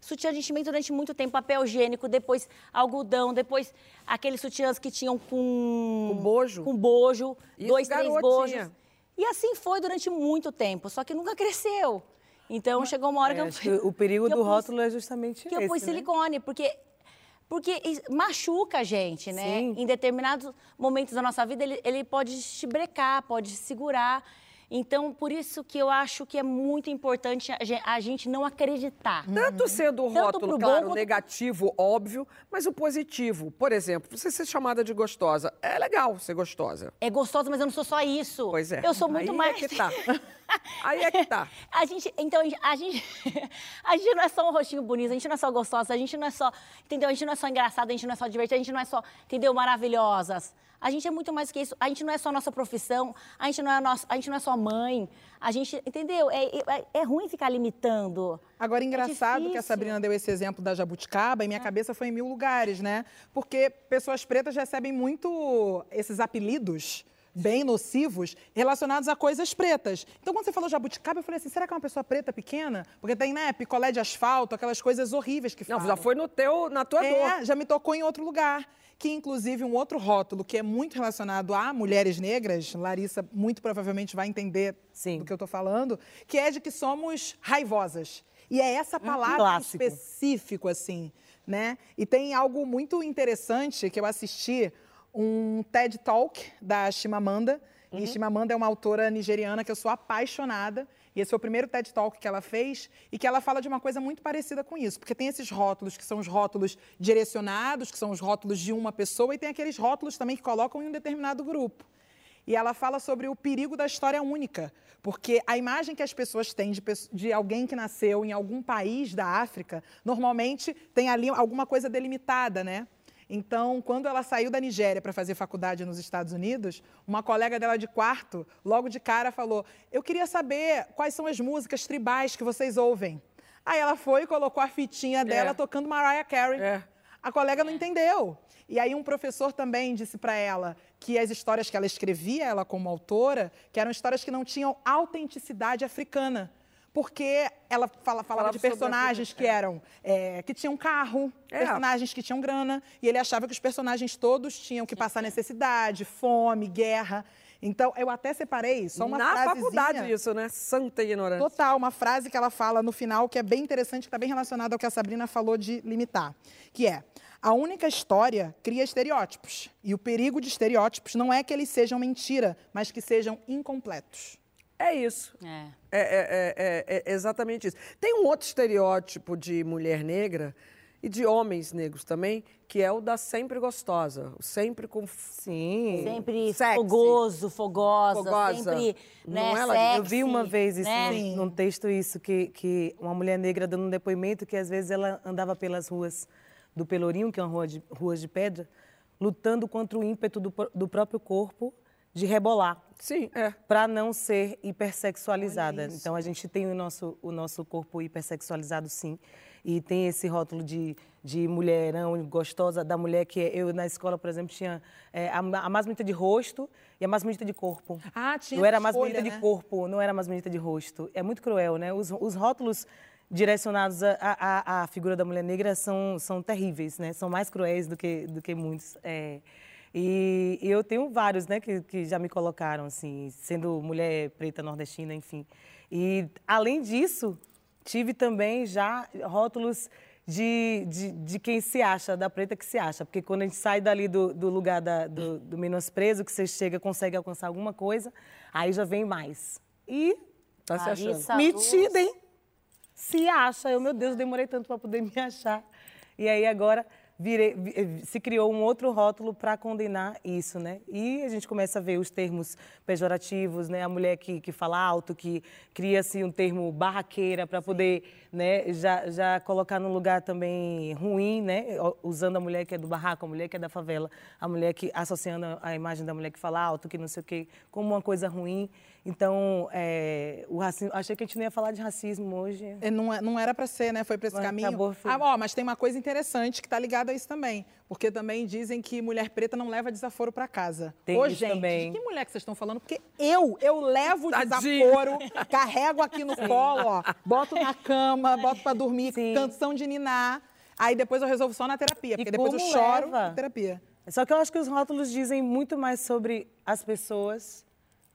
sutiã de enchimento durante muito tempo, papel higiênico, depois algodão, depois aqueles sutiãs que tinham com... Com bojo? Com bojo, Isso, dois, três bojos. E assim foi durante muito tempo, só que nunca cresceu. Então chegou uma hora que É, eu... acho que o perigo que eu do pus- rótulo é justamente que eu esse, pus né? silicone, porque porque is- machuca a gente, né? Sim. Em determinados momentos da nossa vida, ele, ele pode te brecar, pode te segurar. Então, por isso que eu acho que é muito importante a gen- a gente não acreditar. Tanto sendo o rótulo, bom claro, quanto- negativo, óbvio, mas o positivo. Por exemplo, você ser chamada de gostosa. É legal ser gostosa. É gostoso, mas eu não sou só isso. Pois é. Eu sou muito Aí mais. É que tá. Aí é que tá. [laughs] A gente, então, a gente, [laughs] a gente não é só um rostinho bonito, a gente não é só gostosa, a gente não é só, entendeu? A gente não é só engraçada, a gente não é só divertida, a gente não é só, entendeu? Maravilhosas. A gente é muito mais que isso. A gente não é só nossa profissão, a gente não é, nossa, a gente não é só mãe. A gente, entendeu? É, é, é ruim ficar limitando. Agora, engraçado que a. Sabrina deu esse exemplo da jabuticaba e minha cabeça foi em mil lugares, né? Porque pessoas pretas recebem muito esses apelidos bem nocivos relacionados a coisas pretas. Então, quando você falou jabuticaba, eu falei assim, será que é uma pessoa preta pequena? Porque tem, né, picolé de asfalto, aquelas coisas horríveis que Não, falam. já foi no teu, na tua dor. É, já me tocou em outro lugar. Que, inclusive, um outro rótulo que é muito relacionado a mulheres negras, Larissa muito provavelmente vai entender Sim. do que eu estou falando, que é de que somos raivosas. E é essa palavra em clássico. específico, assim, né? E tem algo muito interessante que eu assisti, um TED Talk da Chimamanda. E Chimamanda é uma autora nigeriana que eu sou apaixonada. E esse foi o primeiro TED Talk que ela fez e que ela fala de uma coisa muito parecida com isso. Porque tem esses rótulos que são os rótulos direcionados, que são os rótulos de uma pessoa, e tem aqueles rótulos também que colocam em um determinado grupo. E ela fala sobre o perigo da história única, porque a imagem que as pessoas têm de, de alguém que nasceu em algum país da África, normalmente tem ali alguma coisa delimitada, né? Então, quando ela saiu da Nigéria para fazer faculdade nos Estados Unidos, uma colega dela de quarto, logo de cara, falou: Eu queria saber quais são as músicas tribais que vocês ouvem. Aí ela foi e colocou a fitinha dela tocando Mariah Carey. É. A colega não entendeu. E aí um professor também disse para ela que as histórias que ela escrevia, ela como autora, que eram histórias que não tinham autenticidade africana. Porque ela fala- falava de personagens que eram é, que tinham carro, É. personagens que tinham grana, e ele achava que os personagens todos tinham que passar necessidade, fome, guerra. Então, eu até separei só uma Na frasezinha. faculdade isso, né? Santa ignorância. Total, uma frase que ela fala no final que é bem interessante, que está bem relacionada ao que a Sabrina falou de limitar, que é a única história cria estereótipos. E o perigo de estereótipos não é que eles sejam mentira, mas que sejam incompletos. É isso. É. É, é- é- é- é exatamente isso. Tem um outro estereótipo de mulher negra e de homens negros também, que é o da sempre gostosa, sempre com Sim. Sempre Sexy. fogoso, fogosa, Fogosa. sempre, Não né, ela- sexy, Eu vi uma vez isso né? num, num texto isso que, que uma mulher negra dando um depoimento que às vezes ela andava pelas ruas do Pelourinho, que é uma rua de ruas de pedra, lutando contra o ímpeto do, do próprio corpo de rebolar Sim, é. para não ser hipersexualizada. Então a gente tem o nosso o nosso corpo hipersexualizado sim. E tem esse rótulo de, de mulherão gostosa, da mulher que eu na escola, por exemplo, tinha é, a, a mais bonita de rosto e a mais bonita de corpo. Ah, tinha Eu era a mais bonita né? de corpo, não era a mais bonita de rosto. É muito cruel, né? Os, os rótulos direcionados à figura da mulher negra são, são terríveis, né? São mais cruéis do que, do que muitos. É. E, e eu tenho vários, né, que, que já me colocaram, assim, sendo mulher preta nordestina, enfim. E, além disso, tive também já rótulos de, de, de quem se acha, da preta que se acha. Porque quando a gente sai dali do, do lugar da, do, do menosprezo, que você chega, consegue alcançar alguma coisa, aí já vem mais. E Tá se achando. Metida, hein? Se acha. Eu, meu Deus, demorei tanto para poder me achar. E aí agora virei- vi- eh, se criou um outro rótulo para condenar isso, né? E a gente começa a ver os termos pejorativos, né? A mulher que, que fala alto, que cria-se um termo barraqueira para poder, né? Já, já colocar num lugar também ruim, né? Usando a mulher que é do barraco, a mulher que é da favela, a mulher que associando a imagem da mulher que fala alto, que não sei o quê, como uma coisa ruim. Então, é, o racismo, achei que a gente não ia falar de racismo hoje. É, Não, é- não era para ser, né? Foi para esse Mas caminho. acabou, ah, ó, mas tem uma coisa interessante que está ligada a isso também. Porque também dizem que mulher preta não leva desaforo para casa. Tem Ô, isso gente, também. de que mulher que vocês estão falando? Porque eu, eu levo desaforo, [laughs] carrego aqui no colo, ó, boto na cama, boto para dormir, Sim. canção de ninar. Aí depois eu resolvo só na terapia, porque depois eu choro leva? na terapia. Só que eu acho que os rótulos dizem muito mais sobre as pessoas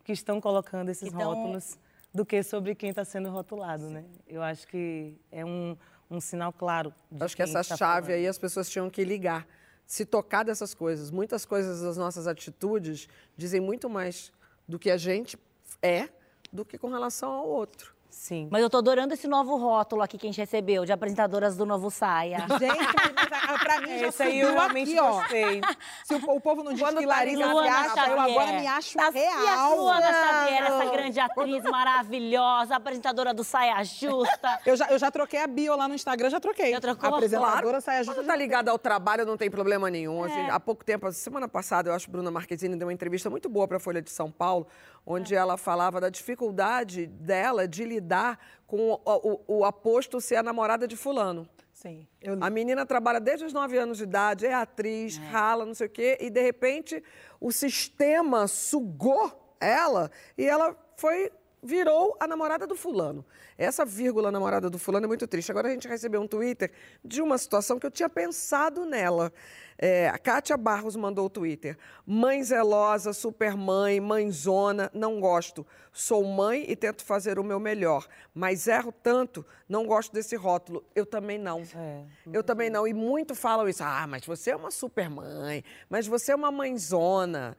que estão colocando esses Que tão- rótulos do que sobre quem está sendo rotulado, né? Eu acho que é um, um sinal claro. de Acho que essa está chave falando. aí as pessoas tinham que ligar. Se tocar dessas coisas. Muitas coisas das nossas atitudes dizem muito mais do que a gente é do que com relação ao outro. Sim. Mas eu tô adorando esse novo rótulo aqui que a gente recebeu, de apresentadoras do Novo Saia. [laughs] Gente, mas, ah, pra mim já Esse aí eu subiu realmente aqui, ó. gostei. Se o, o povo não diz Quando que tá Larissa Luana acha, eu Xavier. agora me acho Tá- real. E a Luana Xavier, essa grande atriz maravilhosa, apresentadora do Saia Justa. [laughs] Eu já, eu já troquei a bio lá no Instagram, já troquei. Já trocou? Apresentadora Claro, saia justa. quando tá ligado ao trabalho não tem problema nenhum. A gente- há pouco tempo, semana passada, eu acho que Bruna Marquezine deu uma entrevista muito boa para a Folha de São Paulo, onde ela falava da dificuldade dela de lidar com o, o- o aposto ser a namorada de fulano. Sim, eu. A menina trabalha desde os 9 anos de idade, é atriz, rala, não sei o quê, e de repente o sistema sugou ela e ela foi virou a namorada do fulano. Essa vírgula namorada do fulano é muito triste. Agora a gente recebeu um Twitter de uma situação que eu tinha pensado nela. É, a Kátia Barros mandou o Twitter. Mãe zelosa, supermãe, mãezona, não gosto. Sou mãe e tento fazer o meu melhor, mas erro tanto, não gosto desse rótulo. Eu também não. É, Eu também não. E muito falam isso. Ah, mas você é uma supermãe, mas você é uma mãezona.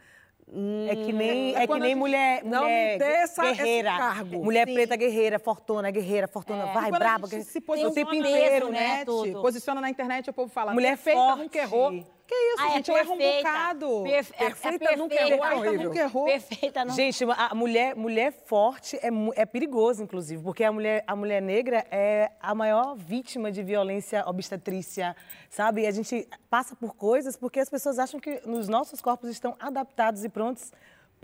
Hum, É que nem, é que quando a nem gente- mulher, Não mulher me dê essa- esse guerreira. cargo. Mulher Sim. preta guerreira, fortuna, guerreira, fortuna, vai, Quando a braba. que- se o posiciona tempo peso, na inteiro, né? né? internet, tudo. posiciona na internet, o povo fala, Mulher perfeita, forte. nunca errou. Que isso, Ah, é gente, eu erro um perfeita. bocado. Perfe- é- é Perfeita nunca perfeita. errou, é horrível. Nunca errou. Perfeita, não. Gente, a mulher, mulher forte é, é perigoso, inclusive, porque a mulher, a mulher negra é a maior vítima de violência obstetrícia, sabe? E a gente passa por coisas porque as pessoas acham que os nossos corpos estão adaptados e prontos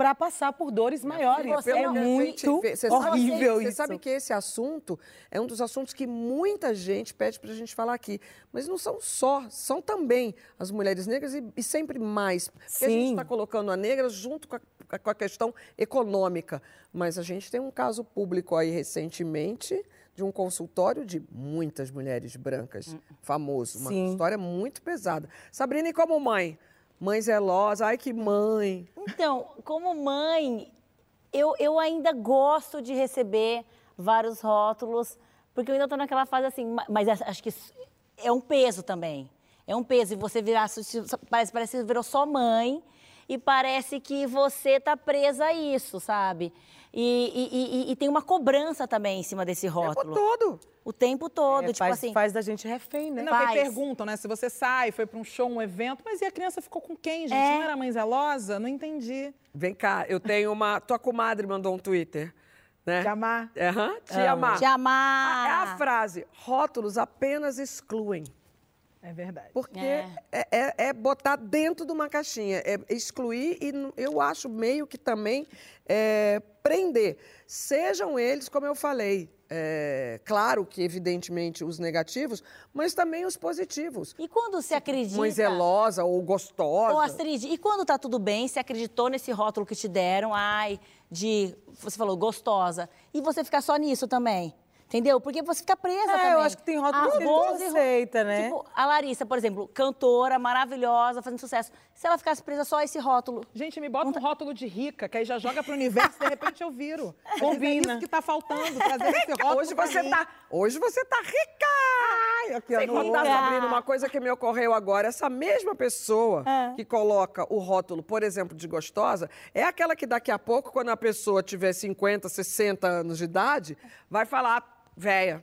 para passar por dores maiores. você É muito vê- você horrível sabe, isso. Você sabe que esse assunto é um dos assuntos que muita gente pede para a gente falar aqui. Mas não são só, são também as mulheres negras e, e sempre mais. Porque a gente Sim. está colocando a negra junto com a, com a questão econômica. Mas a gente tem um caso público aí recentemente de um consultório de muitas mulheres brancas, famoso. Uma Sim. história muito pesada. Sabrina, e como mãe? Mãe zelosa, ai que mãe. Então, como mãe, eu, eu ainda gosto de receber vários rótulos, porque eu ainda estou naquela fase assim, ma- mas acho que é um peso também. É um peso. E você virar, parece, parece que você virou só mãe. e parece que você tá presa a isso, sabe? E, e- e- e tem uma cobrança também em cima desse O tempo rótulo. todo. O tempo todo, É, tipo faz, assim. faz da gente refém, né? Não, porque Faz. perguntam, né? Se você sai, foi pra um show, um evento, mas e a criança ficou com quem, gente? É. Não era mãe zelosa? Não entendi. Vem cá, eu tenho uma. Tua comadre mandou um Twitter. Né? Te amar. Aham, te Amo. amar. Te amar. É a frase: rótulos apenas excluem. É verdade. Porque É. é, é- é botar dentro de uma caixinha, é excluir e eu acho meio que também é, prender. Sejam eles, como eu falei, é, claro que evidentemente os negativos, mas também os positivos. E quando você acredita. Mãe zelosa ou gostosa. Ô, Astrid, e quando tá tudo bem, você acreditou nesse rótulo que te deram, ai, de, você falou, gostosa, e você ficar só nisso também? Entendeu? Porque você fica presa É, também. eu acho que tem rótulo Ah, que Rose, aceita, né? Tipo, a Larissa, por exemplo, cantora, maravilhosa, fazendo sucesso. Se ela ficasse presa só a esse rótulo, Gente, me bota um rótulo de rica, que aí já joga pro universo e de repente eu viro. [laughs] Vezes É Combina. isso que tá faltando, trazer [laughs] esse rótulo Hoje você tá, hoje você tá rica! Ai, aqui, ó, Sem no contar. Sabrina, uma coisa que me ocorreu agora. Essa mesma pessoa É. que coloca o rótulo, por exemplo, de gostosa, é aquela que daqui a pouco, quando a pessoa tiver 50, 60 anos de idade, vai falar, véia.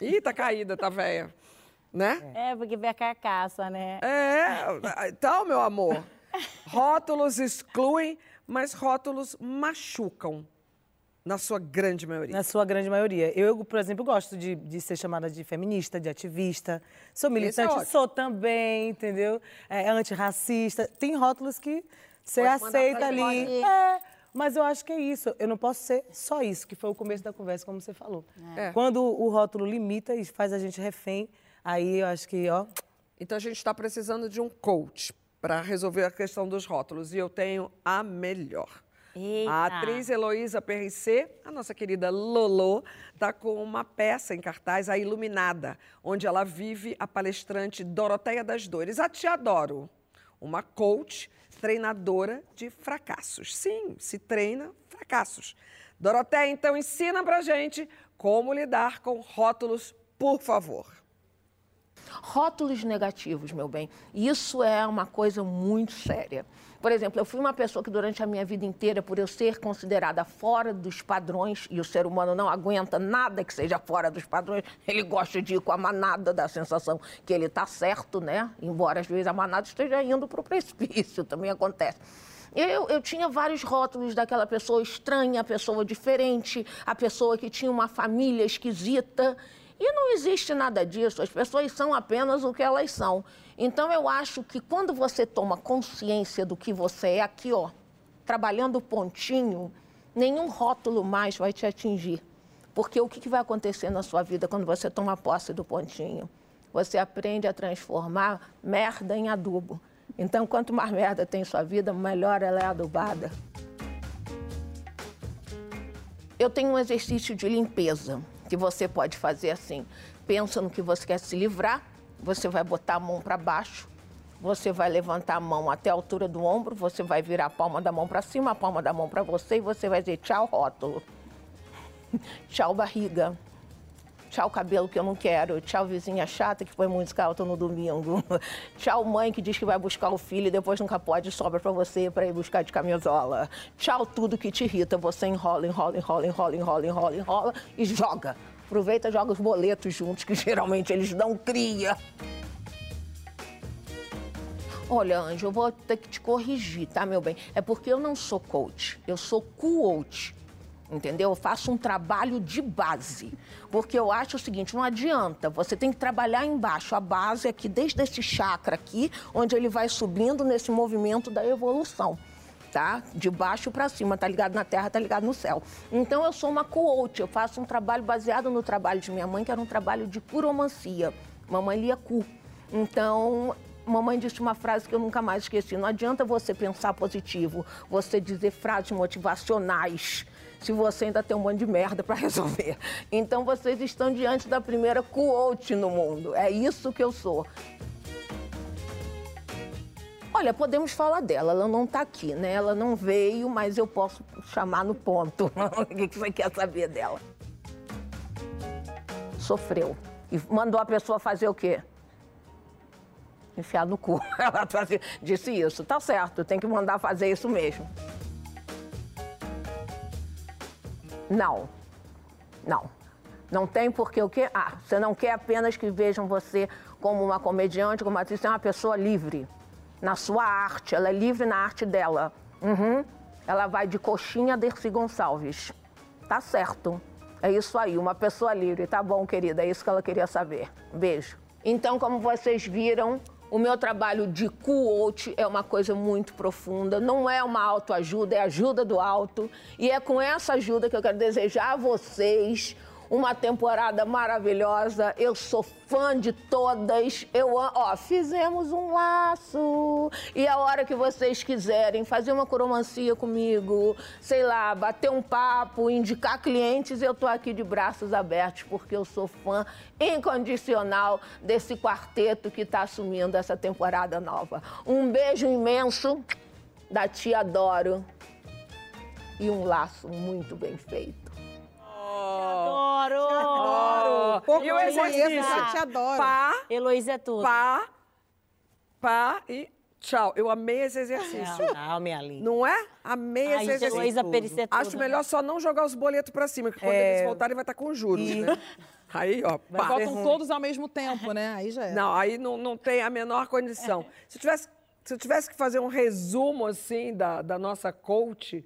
Ih, tá caída, tá véia. Né? é porque vê a carcaça, né? É, então, meu amor, rótulos excluem, mas rótulos machucam, na sua grande maioria. Na sua grande maioria. Eu, por exemplo, gosto de, de ser chamada de feminista, de ativista. Sou militante, ótimo. sou também, entendeu? É, antirracista. Tem rótulos que você aceita ali. É, mas eu acho que é isso. Eu não posso ser só isso, que foi o começo da conversa, como você falou. É. Quando o rótulo limita e faz a gente refém, aí eu acho que, ó, Então a gente está precisando de um coach para resolver a questão dos rótulos e eu tenho a melhor. Eita. A atriz Heloísa PRC, a nossa querida Lolo, está com uma peça em cartaz, A Iluminada, onde ela vive a palestrante Doroteia das Dores, a Te Adoro, uma coach treinadora de fracassos. Sim, se treina fracassos. Doroteia, então, ensina pra gente como lidar com rótulos, por favor. Rótulos negativos, meu bem, isso é uma coisa muito séria. Por exemplo, eu fui uma pessoa que durante a minha vida inteira, por eu ser considerada fora dos padrões, e o ser humano não aguenta nada que seja fora dos padrões, ele gosta de ir com a manada, da sensação que ele está certo, né? Embora às vezes a manada esteja indo para o precipício, [laughs] também acontece. Eu, eu tinha vários rótulos daquela pessoa estranha, a pessoa diferente, a pessoa que tinha uma família esquisita. E não existe nada disso, as pessoas são apenas o que elas são. Então eu acho que quando você toma consciência do que você é aqui, ó, trabalhando o pontinho, nenhum rótulo mais vai te atingir. Porque o que vai acontecer na sua vida quando você toma posse do pontinho? Você aprende a transformar merda em adubo. Então, quanto mais merda tem em sua vida, melhor ela é adubada. Eu tenho um exercício de limpeza que você pode fazer assim. Pensa no que você quer se livrar, você vai botar a mão para baixo, você vai levantar a mão até a altura do ombro, você vai virar a palma da mão para cima, a palma da mão para você e você vai dizer tchau rótulo. [laughs] tchau barriga. Tchau cabelo que eu não quero. Tchau vizinha chata que foi música alta no domingo. [laughs] Tchau mãe que diz que vai buscar o filho e depois nunca pode sobra pra você para ir buscar de camisola. Tchau tudo que te irrita. Você enrola, enrola, enrola, enrola, enrola, enrola, enrola e joga. Aproveita joga os boletos juntos que geralmente eles dão cria. Olha, Anjo, eu vou ter que te corrigir, tá, meu bem? É porque eu não sou coach, eu sou coach. Entendeu? Eu faço um trabalho de base. Porque eu acho o seguinte: não adianta, você tem que trabalhar embaixo. A base aqui, desde esse chakra aqui, onde ele vai subindo nesse movimento da evolução. Tá? De baixo para cima, tá ligado na terra, tá ligado no céu. Então eu sou uma coach, eu faço um trabalho baseado no trabalho de minha mãe, que era um trabalho de curomancia. Mamãe lia cu. Então, mamãe disse uma frase que eu nunca mais esqueci: não adianta você pensar positivo, você dizer frases motivacionais se você ainda tem um monte de merda para [laughs] resolver. Então vocês estão diante da primeira coach no mundo. É isso que eu sou. Olha, podemos falar dela, ela não está aqui, né? Ela não veio, mas eu posso chamar no ponto. [laughs] o que você quer saber dela? Sofreu. E mandou a pessoa fazer o quê? enfiar no cu. [laughs] Ela fazia- disse isso. Tá certo, tem que mandar fazer isso mesmo. Não. Não. Não tem porque o quê? Ah, você não quer apenas que vejam você como uma comediante, como atriz, você é uma pessoa livre. Na sua arte, ela é livre na arte dela. Uhum. Ela vai de coxinha a Dercy Gonçalves. Tá certo. É isso aí, uma pessoa livre. Tá bom, querida, é isso que ela queria saber. Beijo. Então, como vocês viram, o meu trabalho de coach é uma coisa muito profunda, não é uma autoajuda, é ajuda do alto. E é com essa ajuda que eu quero desejar a vocês uma temporada maravilhosa. Eu sou fã de todas. Eu, ó, fizemos um laço. E a hora que vocês quiserem fazer uma coromancia comigo, sei lá, bater um papo, indicar clientes, eu tô aqui de braços abertos porque eu sou fã incondicional desse quarteto que está assumindo essa temporada nova. Um beijo imenso da tia Adoro e um laço muito bem feito. Adoro! Pouco E o exercício? já te adoro. Pá, Heloísa é tudo. pá, pá e tchau. Eu amei esse exercício. Não, minha linda. Não é? Amei Ai, esse exercício. Heloísa Perissé é tudo. Acho melhor só não jogar os boletos pra cima, que quando eles voltarem vai estar com juros, né? Aí, ó, [laughs] pá. Botam todos ao mesmo tempo, né? Aí já é. Não, aí não, não tem a menor condição. Se eu tivesse, se eu tivesse que fazer um resumo, assim, da, da nossa coach,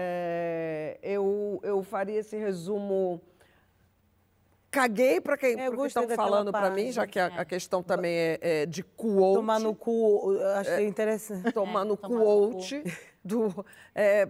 é, eu, eu faria esse resumo... Caguei para quem É, estão falando para mim, já que a, a questão também é, é de quote. Tomar no cu, achei interessante. tomar no tomar no quote [laughs] do. É,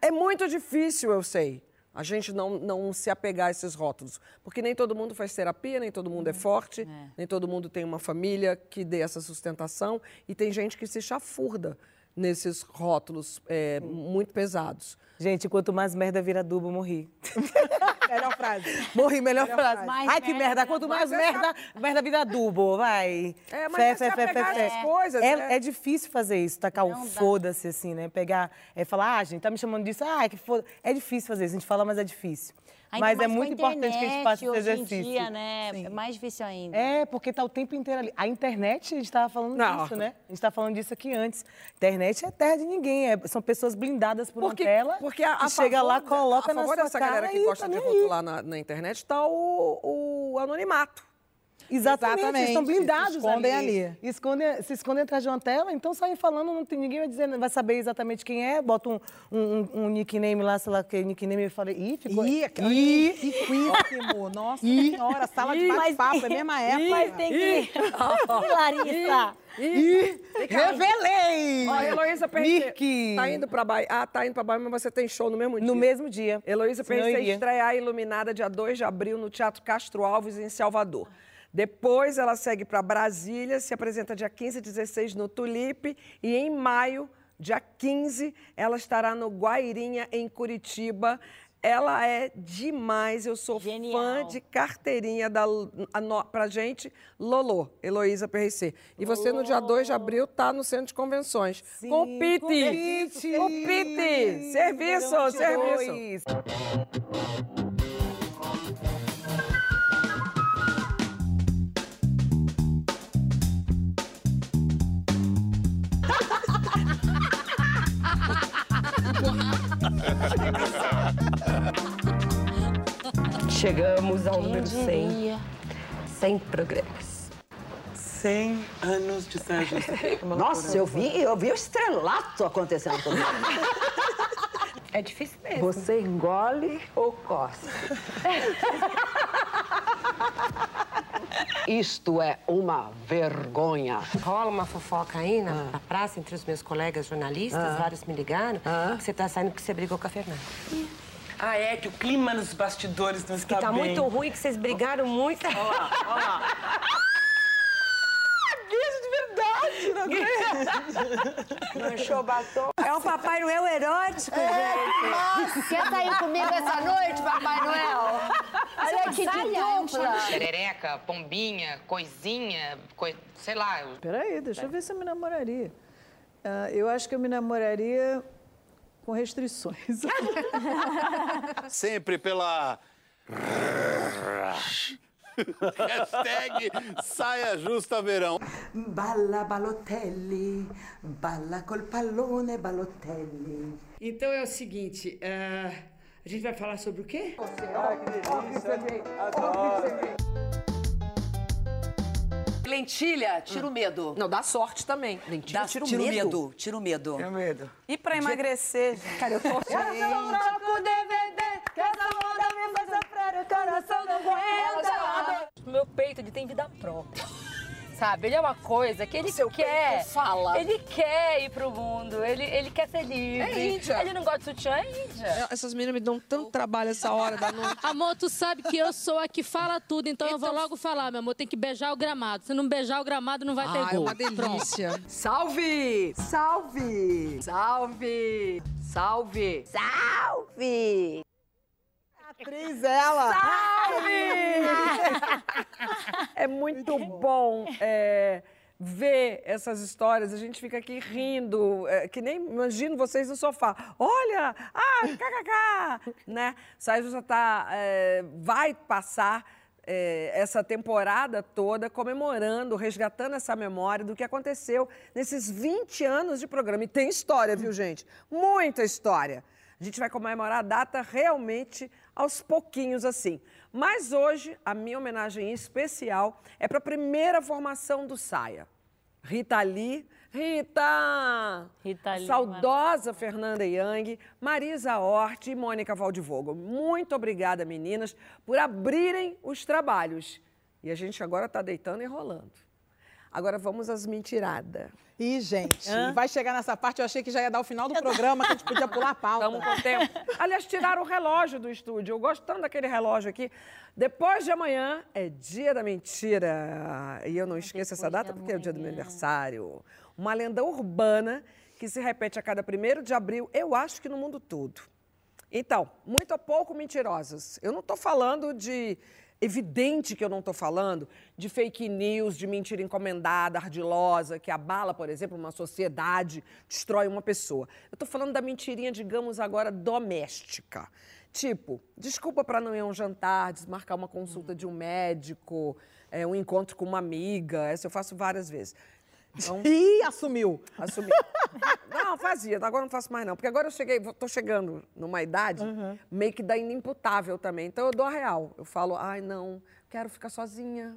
é muito difícil, eu sei, a gente não, não se apegar a esses rótulos. Porque nem todo mundo faz terapia, nem todo mundo é forte, nem todo mundo tem uma família que dê essa sustentação. E tem gente que se chafurda nesses rótulos é, muito pesados. Gente, quanto mais merda vira adubo, morri. [laughs] Melhor frase. Morri, melhor frase. Mais Ai, que merda Quanto mais merda, merda vira adubo, vai. É, mas é se apegar às coisas, É, né? é difícil fazer isso, tacar o foda-se, assim, né? Pegar, é, falar, ah, gente, tá me chamando disso, ah, que foda É difícil fazer isso, a gente fala, mas é difícil. Ainda mas é a muito importante que a gente faça esse internet hoje em exercício. dia, né? É mais difícil ainda. É, porque tá o tempo inteiro ali. A internet, a gente estava falando Não. disso, né? A gente estava falando disso aqui antes. Internet é terra de ninguém. é- são pessoas blindadas por Porque, uma tela. porque a, a chega favor lá, coloca a na favor sua dessa cara galera que gosta tá de rotular na, na internet está o, o anonimato. Exatamente, eles estão Exatamente, blindados se escondem ali. ali. Escondem, se escondem atrás de uma tela, então saem falando, não tem, ninguém vai dizer, vai saber exatamente quem é, bota um, um, um- um nickname lá, sei lá que nickname, e fala, ih, ficou... Ih, ih, riquíssimo. Nossa senhora, sala de bate-papo, é a mesma época. Mas tem que... Ih, [laughs] Larissa! Revelei! Ó, Heloísa Perricê tá indo pra Bahia. Ah, tá indo pra Bahia, mas você tem show no mesmo dia. No mesmo dia. Heloísa Perricê estrear Iluminada dia 2 de abril no Teatro Castro Alves, em Salvador. Depois ela segue para Brasília, se apresenta dia 15 e 16 no Tulipe. E em maio, dia 15, ela estará no Guairinha, em Curitiba. Ela é demais, eu sou Genial. fã de carteirinha da, a no, pra gente, Lolo, Heloísa Perricê. E você, no dia 2 de abril, tá no Centro de Convenções. Sim, com Pite! convite. Com Pite! Serviço, serviço! [laughs] Chegamos ao número 100. diria? 100 programas. 100 anos de Justa. [laughs] Nossa, eu vi, eu vi o estrelato acontecendo comigo. [laughs] É difícil mesmo. Você engole ou coça? [laughs] Isto é uma vergonha. Rola uma fofoca aí na, Ah. na praça entre os meus colegas jornalistas, vários me ligaram, Ah. que você tá saindo porque você brigou com a Fernanda. Ah, é que o clima nos bastidores não está Que tá bem. muito ruim, que vocês brigaram muito. [laughs] [laughs] Manchou batom. É um Papai Noel erótico, gente. Quer sair comigo essa noite, Papai Noel? Olha que de dupla. Perereca, pombinha, coisinha, coi... sei lá. eu- Peraí, deixa eu ver se eu me namoraria. Ah, eu acho que eu me namoraria com restrições. [laughs] [laughs] Sempre pela [laughs] Hashtag saia justa verão. Balla Balotelli, balla col pallone Balotelli. Então é o seguinte, ah, a gente vai falar sobre o quê? Lentilha, tira o medo. Não, dá sorte também. Lentilha, Dá- tira o tira o medo. medo, tira o medo. Tira o medo. E pra emagrecer, gente? Cara, eu tô... Meu peito, ele tem vida própria. Sabe? Ele é uma coisa que ele quer. peito fala. Ele quer ir pro mundo, ele, ele quer ser livre. É Índia. Ele não gosta de sutiã, é Índia. Essas meninas me dão tanto trabalho essa hora da noite. [laughs] Amor, tu sabe que eu sou a que fala tudo, então, eu vou logo falar, meu amor, tem que beijar o gramado. Se não beijar o gramado, não vai ter Ah, é gol. uma delícia. Salve! Salve! Salve! Salve! Salve! Atriz ela! [laughs] É muito bom é, ver essas histórias. A gente fica aqui rindo, é, que nem imagino vocês no sofá. Olha, ah, kkk, né? Sérgio já tá, é, vai passar é, essa temporada toda comemorando, resgatando essa memória do que aconteceu nesses 20 anos de programa. E tem história, viu, gente? Muita história. A gente vai comemorar a data realmente aos pouquinhos assim. Mas hoje, a minha homenagem especial é para a primeira formação do Saia. Rita Lee, Rita! Rita Lee, Saudosa Fernanda Young, Marisa Hort e Mônica Valdivogo. Muito obrigada, meninas, por abrirem os trabalhos. E a gente agora está deitando e rolando. Agora vamos às mentiradas. Ih, gente, Hã? vai chegar nessa parte, eu achei que já ia dar o final do programa, que a gente podia pular a pauta. Estamos com tempo. [laughs] Aliás, tiraram o relógio do estúdio. Eu gosto tanto daquele relógio aqui. Depois de amanhã é dia da mentira. E eu não esqueço essa data porque é o dia do meu aniversário. Uma lenda urbana que se repete a cada primeiro de abril, eu acho que no mundo todo. Então, muito ou pouco mentirosas. Eu não estou falando de. Evidente que eu não estou falando de fake news, de mentira encomendada, ardilosa, que abala, por exemplo, uma sociedade, destrói uma pessoa. Eu estou falando da mentirinha, digamos agora, doméstica. Tipo, desculpa para não ir a um jantar, desmarcar uma consulta de um médico, é, um encontro com uma amiga. Essa eu faço várias vezes. Então, Ih, assumiu. Assumi. [laughs] Não, fazia, agora não faço mais não. Porque agora eu cheguei, tô chegando numa idade meio que da inimputável também. Então eu dou a real. Eu falo, ai não, quero ficar sozinha.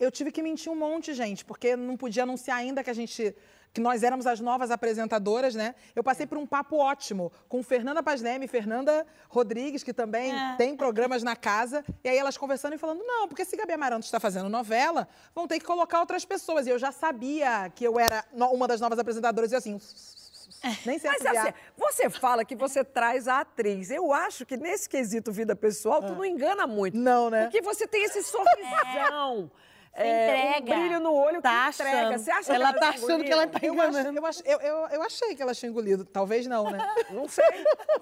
Eu tive que mentir um monte, gente, porque não podia anunciar ainda que a gente que nós éramos as novas apresentadoras, né? Eu passei por um papo ótimo com Fernanda Pasleme e Fernanda Rodrigues, que também tem programas na casa, e aí elas conversando e falando: "Não, porque se Gabi Amaranto está fazendo novela, vão ter que colocar outras pessoas". E eu já sabia que eu era uma das novas apresentadoras e assim, [laughs] nem sei Mas assim, você fala que você traz a atriz. Eu acho que nesse quesito vida pessoal, tu não engana muito. Não, né? Porque você tem esse sorrisão. Você é, entrega. Um brilho no olho Tá que entrega. Você acha ela que tá ela achando que ela tá engoliu? enganando. Eu, ach- eu, eu, eu achei que ela tinha engolido. Talvez não, né? [laughs] Não sei.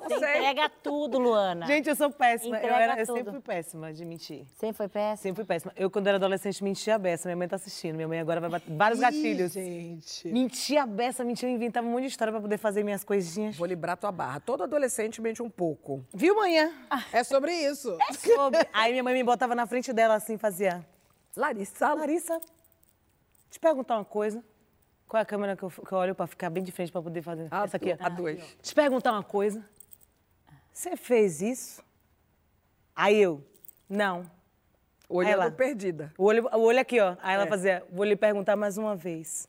Você entrega tudo, Luana. Gente, eu sou péssima. Eu, era, eu sempre fui péssima de mentir. Sempre foi péssima? Sempre fui péssima. Eu, quando era adolescente, mentia a beça. Minha mãe tá assistindo. Minha mãe agora vai bater vários Ih, gatilhos. gente. Mentia a beça, mentia, eu inventava um monte de história pra poder fazer minhas coisinhas. Vou librar tua barra. Todo adolescente mente um pouco. Viu, manhã? É sobre isso. É sobre. Aí minha mãe me botava na frente dela assim, fazia... Larissa. Larissa, te perguntar uma coisa. Qual é a câmera que eu, que eu olho pra ficar bem de frente pra poder fazer? Essa aqui. A dois. Te perguntar uma coisa. Você fez isso? Aí eu, não. Olhando ela, perdida. O olho, o olho aqui, ó. Aí ela É. fazia, vou lhe perguntar mais uma vez.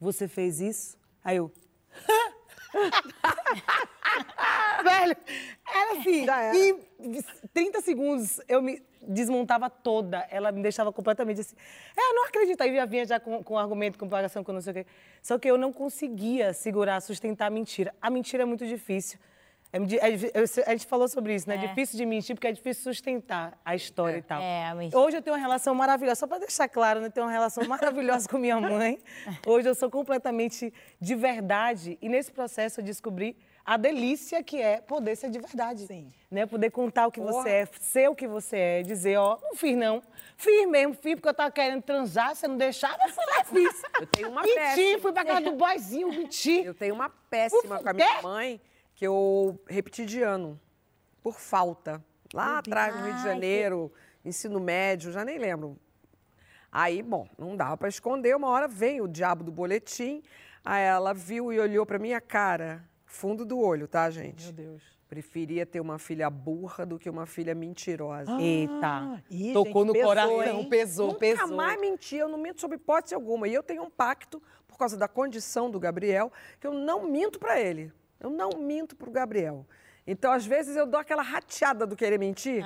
Você fez isso? Aí eu. [laughs] Velho, era assim. Em 30 segundos eu me desmontava toda. Ela me deixava completamente assim. É, não acredito. Aí já vinha já com, com argumento, comparação com não sei o quê. Só que eu não conseguia segurar, sustentar a mentira. A mentira é muito difícil. É é eu- a gente falou sobre isso, né? É difícil de mentir porque é difícil sustentar a história e tal. É, a mentira. Hoje eu tenho uma relação maravilhosa, só para deixar claro, né? Eu tenho uma relação [laughs] maravilhosa com minha mãe. Hoje eu sou completamente de verdade e nesse processo eu descobri a delícia que é poder ser de verdade. Sim. Né? Poder contar o que você é, ser o que você é, dizer, ó, não fiz não. Fiz mesmo, fiz porque eu tava querendo transar, você não deixava, eu fui lá fiz. [laughs] Eu tenho uma menti, péssima. fui pra casa do boyzinho, menti. Eu tenho uma péssima com a minha mãe que eu repeti de ano, por falta. Lá atrás, no Rio de Janeiro, ensino médio, já nem lembro. Aí, bom, não dava para esconder. Uma hora vem o diabo do boletim. Aí ela viu e olhou para minha cara, fundo do olho, tá, gente? Meu Deus. Preferia ter uma filha burra do que uma filha mentirosa. Ah, Eita. Ih, Tocou gente, no pesou, coração, hein? pesou, Nunca pesou. mais menti, eu não minto sob hipótese alguma. E eu tenho um pacto, por causa da condição do Gabriel, que eu não minto para ele. Eu não minto pro Gabriel. Então, às vezes, eu dou aquela rateada do querer mentir,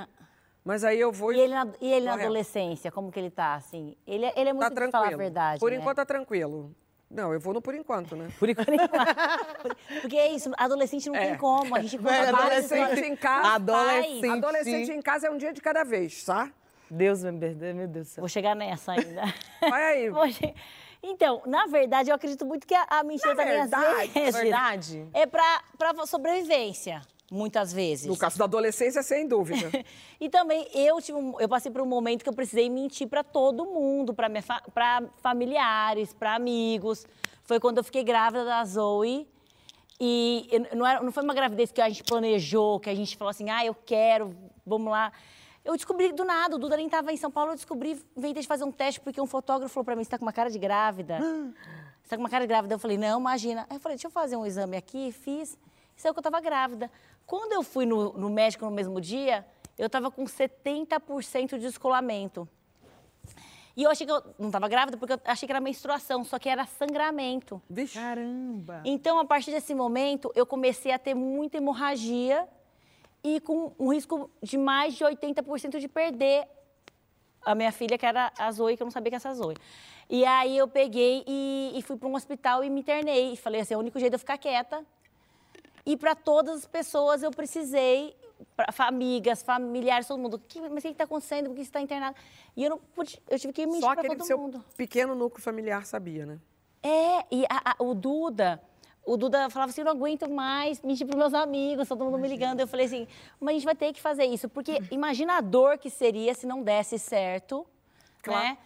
mas aí eu vou E ele, na, e ele na adolescência, como que ele tá, assim? Ele, é- ele é muito Tá de tranquilo. falar a verdade, Por né? enquanto tá tranquilo. Não, eu vou no por enquanto, né? Por enquanto. [laughs] Porque é isso, adolescente não tem como, a gente conta É, várias adolescente em casa. Adolescente. Adolescente em casa é um dia de cada vez, tá? Deus me perdoe, meu Deus do céu. Vou chegar nessa ainda. Vai aí. [laughs] Che- Então, na verdade, eu acredito muito que a, a mentira Na também, verdade, vezes, verdade. é pra, pra sobrevivência, muitas vezes. No caso da adolescência, sem dúvida. [laughs] E também eu tive eu passei por um momento que eu precisei mentir para todo mundo, para para familiares, para amigos. Foi quando eu fiquei grávida da Zoe. E não, era- não foi uma gravidez que a gente planejou, que a gente falou assim, ah, eu quero, vamos lá. Eu descobri do nada, o Duda nem estava em São Paulo, eu descobri, inventei de fazer um teste, porque um fotógrafo falou para mim, você tá com uma cara de grávida. [gasps] Você tá com uma cara de grávida? Eu falei, não, imagina. Aí eu falei, deixa eu fazer um exame aqui, fiz. Isso é o que eu tava grávida. Quando eu fui no, no médico no mesmo dia, eu tava com 70% de descolamento. E eu achei que eu não tava grávida porque eu achei que era menstruação, só que era sangramento. Caramba. Então, a partir desse momento, eu comecei a ter muita hemorragia e com um risco de mais de 80% de perder a minha filha, que era a Zoe, que eu não sabia que era essa Zoe. E aí eu peguei e, e fui para um hospital e me internei. E falei assim, é o único jeito de eu ficar quieta. E para todas as pessoas eu precisei, pra, amigas, familiares, todo mundo. "Que- mas o que está acontecendo? Por que você está internada? E eu não pude, eu tive que mentir para todo seu mundo. pequeno núcleo familiar sabia, né? É, e a- a- o Duda, o Duda falava assim, eu não aguento mais mentir para meus amigos, todo mundo me ligando. Eu falei assim, mas a gente vai ter que fazer isso, porque imagina a dor que seria se não desse certo, Claro. né?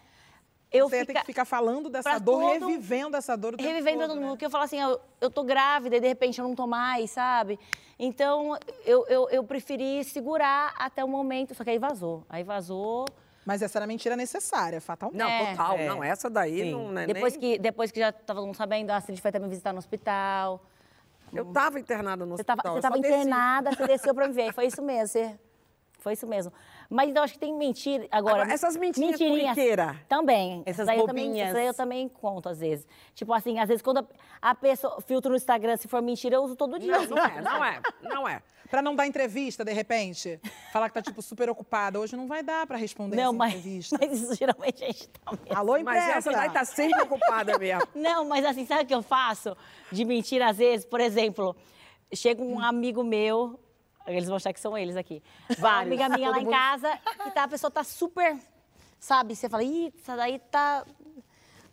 Eu Você ia ter fica- que ficar falando dessa dor, todo- revivendo essa dor o tempo revivendo todo, todo né? mundo, que eu falo assim, eu, eu tô grávida e de repente eu não tô mais, sabe? Então, eu, eu, eu preferi segurar até o momento, só que aí vazou. Aí vazou. Mas essa era mentira necessária, fatalmente. Não, É. total. É. Não, essa daí Sim. não é depois, nem... que, depois que já tava todo mundo sabendo, a Astrid foi até me visitar no hospital. Eu tava internada no Você tava, hospital. você eu tava só desci. internada, você desceu pra me ver. Foi isso mesmo, você... Foi isso mesmo. Mas então, acho que tem mentira. Agora, Agora, essas mentirinhas mentirinhas corriqueira. Também. Essas daí eu também, bobinhas. Isso aí eu também conto, às vezes. Tipo assim, às vezes quando a, a pessoa filtro no Instagram, se for mentira, eu uso todo dia. Não, não é, não é, não é. Pra não dar entrevista, de repente. Falar que tá, tipo, super ocupada. Hoje não vai dar pra responder Não, essa mas, entrevista. [laughs] mas isso geralmente a gente tá mesmo. Alô, Mas empresa? essa daí tá sempre ocupada mesmo. [laughs] Não, mas assim, sabe o que eu faço de mentira às vezes? Por exemplo, chega um amigo meu, eles vão achar que são eles aqui. [laughs] Uma Vários. amiga minha lá em casa, e tá, a pessoa tá super, sabe? Você fala, ih, essa daí tá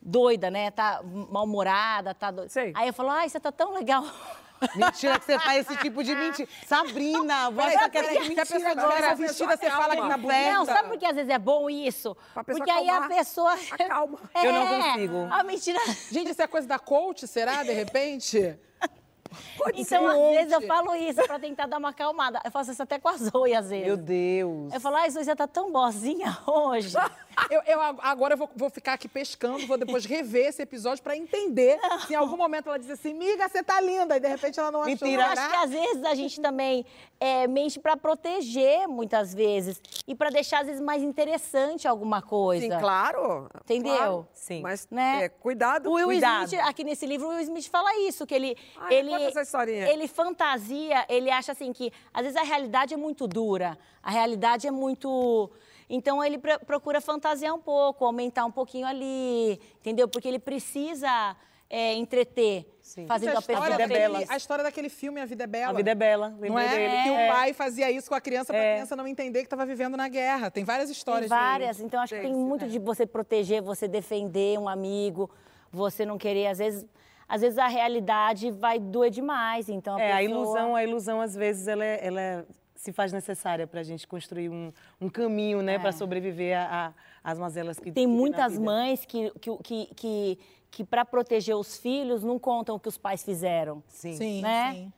doida, né? Tá mal-humorada, tá doida. Aí eu falo, ai, você tá tão legal. [laughs] Mentira que você faz esse tipo de [laughs] mentira. Sabrina, Peraí, achar que é que a pessoa agora. tiver vestida, você fala que tá bonita. Não, sabe por que às vezes é bom isso? Pra pessoa Porque aí a pessoa... Acalma. Eu não É, consigo. A mentira... Gente, isso é coisa da coach, será, de repente? Então, às vezes, eu falo isso pra tentar dar uma acalmada. Eu faço isso até com a Zoe, às vezes. Meu Deus. Eu falo, ai, Zoe, você tá tão boazinha hoje. [laughs] Eu, eu ag- agora eu vou, vou ficar aqui pescando, vou depois rever esse episódio pra entender se em algum momento ela diz assim, miga, você tá linda, e de repente ela não achou. Eu acho que às vezes a gente também é, mente pra proteger, muitas vezes. E pra deixar, às vezes, mais interessante alguma coisa. Sim, claro. Entendeu? Claro. Sim. Mas Né? é, cuidado. O Will cuidado. Smith, aqui nesse livro, o Will Smith fala isso, que ele, Ai, ele, conta essa historinha. ele fantasia, ele acha assim que, às vezes, a realidade é muito dura, a realidade é muito... Então, ele pro- procura fantasiar um pouco, aumentar um pouquinho ali, entendeu? Porque ele precisa é, entreter, fazendo Gente, a pessoa história feliz. daquele- A história daquele filme A Vida é Bela. A Vida é Bela, Não é? dele. Que É. o pai fazia isso com a criança pra É. criança não entender que estava vivendo na guerra. Tem várias Tem histórias. várias. de- Então, acho que tem muito de você proteger, você defender um amigo, você não querer, às vezes... Às vezes a realidade vai doer demais, então a É, a pessoa- ilusão, a ilusão, às vezes, ela, é- ela é- se faz necessária para a gente construir um, um caminho, né, para sobreviver a- a- às mazelas que É. Tem que muitas vida. mães que, que, que, que, que para proteger os filhos, não contam o que os pais fizeram. Sim. Sim, né? sim.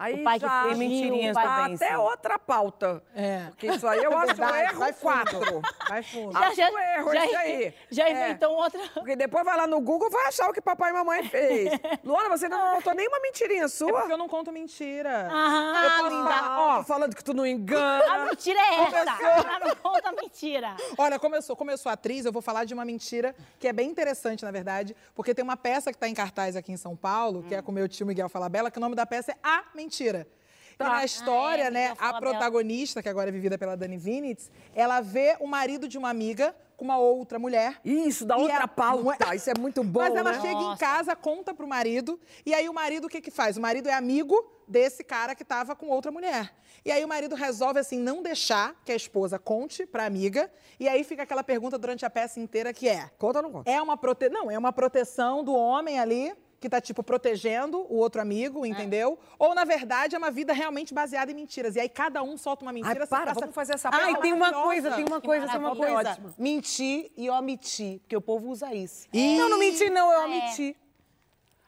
Aí o pai que já Tem mentirinhas também, até sim. outra pauta. É. Porque isso aí eu [laughs] acho um Verdade, erro vai quatro. Vai fundo. Acho Já- um erro já- isso aí. [laughs] já É. inventou outra. Porque depois vai lá no Google vai achar o que papai e mamãe fez. [laughs] Luana, você ainda não contou nenhuma mentirinha É sua? porque eu não conto mentira. Aham, eu posso linda. falar, Ó, falando que tu não engana. A mentira é essa. Começou. Ela não conta mentira. Olha, como eu, sou, como eu sou atriz, eu vou falar de uma mentira que é bem interessante, na verdade, porque tem uma peça que está em cartaz aqui em São Paulo, que é com meu tio Miguel Falabella, que o nome da peça é A Mentira. E na história, Ah, é, né, a protagonista, que agora é vivida pela Dani Vinitz, ela vê o marido de uma amiga com uma outra mulher. Isso, da E outra ela- pauta. [laughs] Isso é muito bom, Mas ela né? chega em Nossa. casa, conta pro marido, e aí o marido o que que faz? O marido é amigo desse cara que tava com outra mulher. E aí o marido resolve, assim, não deixar que a esposa conte pra amiga, e aí fica aquela pergunta durante a peça inteira que é... Conta ou não conta? É uma prote... Não, é uma proteção do homem ali, que tá, tipo, protegendo o outro amigo, entendeu? Ou, na verdade, é uma vida realmente baseada em mentiras. E aí cada um solta uma mentira... Ai, você para, passa- vamos fazer essa Ah, e pauta tem uma coisa, tem uma coisa, tem uma maravilha, coisa. ótimo. Mentir e omitir, porque o povo usa isso. Ih. Não, não menti não, eu omiti.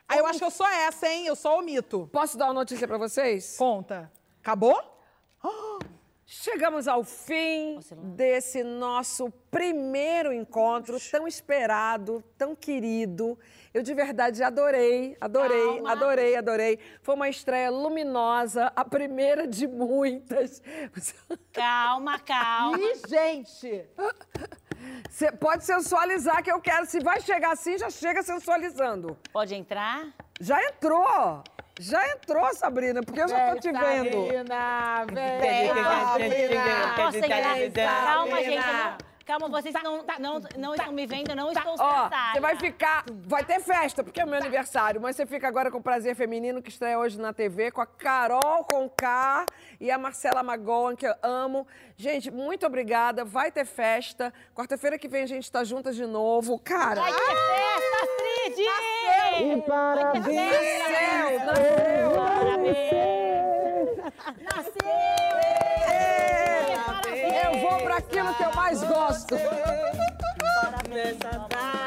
Aí eu acho que eu sou essa, hein? Eu só omito. Posso dar uma notícia pra vocês? Conta. Acabou? Chegamos ao fim desse nosso primeiro encontro, tão esperado, tão querido. Eu de verdade adorei, adorei, Calma. adorei, adorei. Foi uma estreia luminosa, a primeira de muitas. Calma, calma. Ih, gente! Você pode sensualizar que eu quero. Se vai chegar assim, já chega sensualizando. Pode entrar? Já entrou! Já entrou, Sabrina, porque eu já tô te vendo. Sabrina, Posso entrar? Calma, Sabrina. gente. Calma, vocês não, não, não estão me vendo, eu não estou saia. você vai ficar. Vai ter festa, porque é o meu aniversário, mas você fica agora com o Prazer Feminino, que estreia hoje na TV, com a Carol Conká e a Marcela Magoan, que eu amo. Gente, muito obrigada. Vai ter festa. Quarta-feira que vem a gente tá juntas de novo. Cara. Vai ter festa, Astrid! E parabéns! Nasceu! Nasceu! Parabéns! Eu vou para aquilo que eu mais gosto. Data.